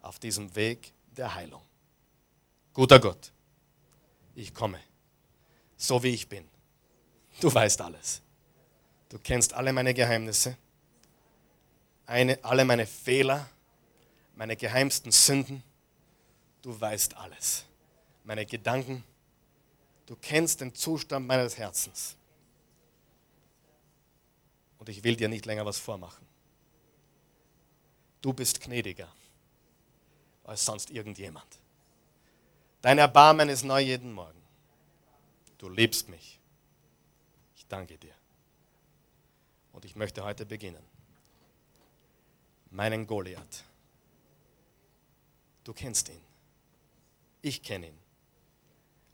auf diesem Weg der Heilung. Guter Gott, ich komme, so wie ich bin. Du weißt alles. Du kennst alle meine Geheimnisse, eine, alle meine Fehler, meine geheimsten Sünden. Du weißt alles. Meine Gedanken. Du kennst den Zustand meines Herzens. Und ich will dir nicht länger was vormachen. Du bist gnädiger als sonst irgendjemand. Dein Erbarmen ist neu jeden Morgen. Du liebst mich. Ich danke dir. Und ich möchte heute beginnen. Meinen Goliath. Du kennst ihn. Ich kenne ihn.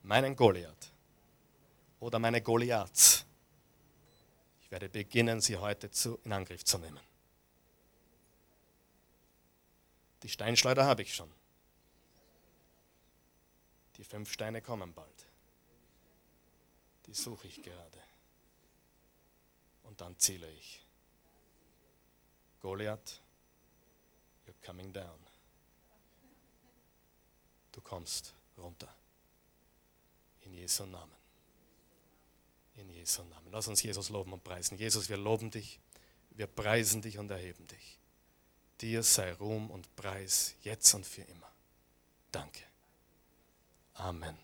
Meinen Goliath. Oder meine Goliaths. Werde beginnen, sie heute zu, in Angriff zu nehmen. Die Steinschleuder habe ich schon. Die fünf Steine kommen bald. Die suche ich gerade. Und dann ziele ich. Goliath, you're coming down. Du kommst runter. In Jesu Namen. In Jesu Namen. Lass uns Jesus loben und preisen. Jesus, wir loben dich, wir preisen dich und erheben dich. Dir sei Ruhm und Preis jetzt und für immer. Danke. Amen.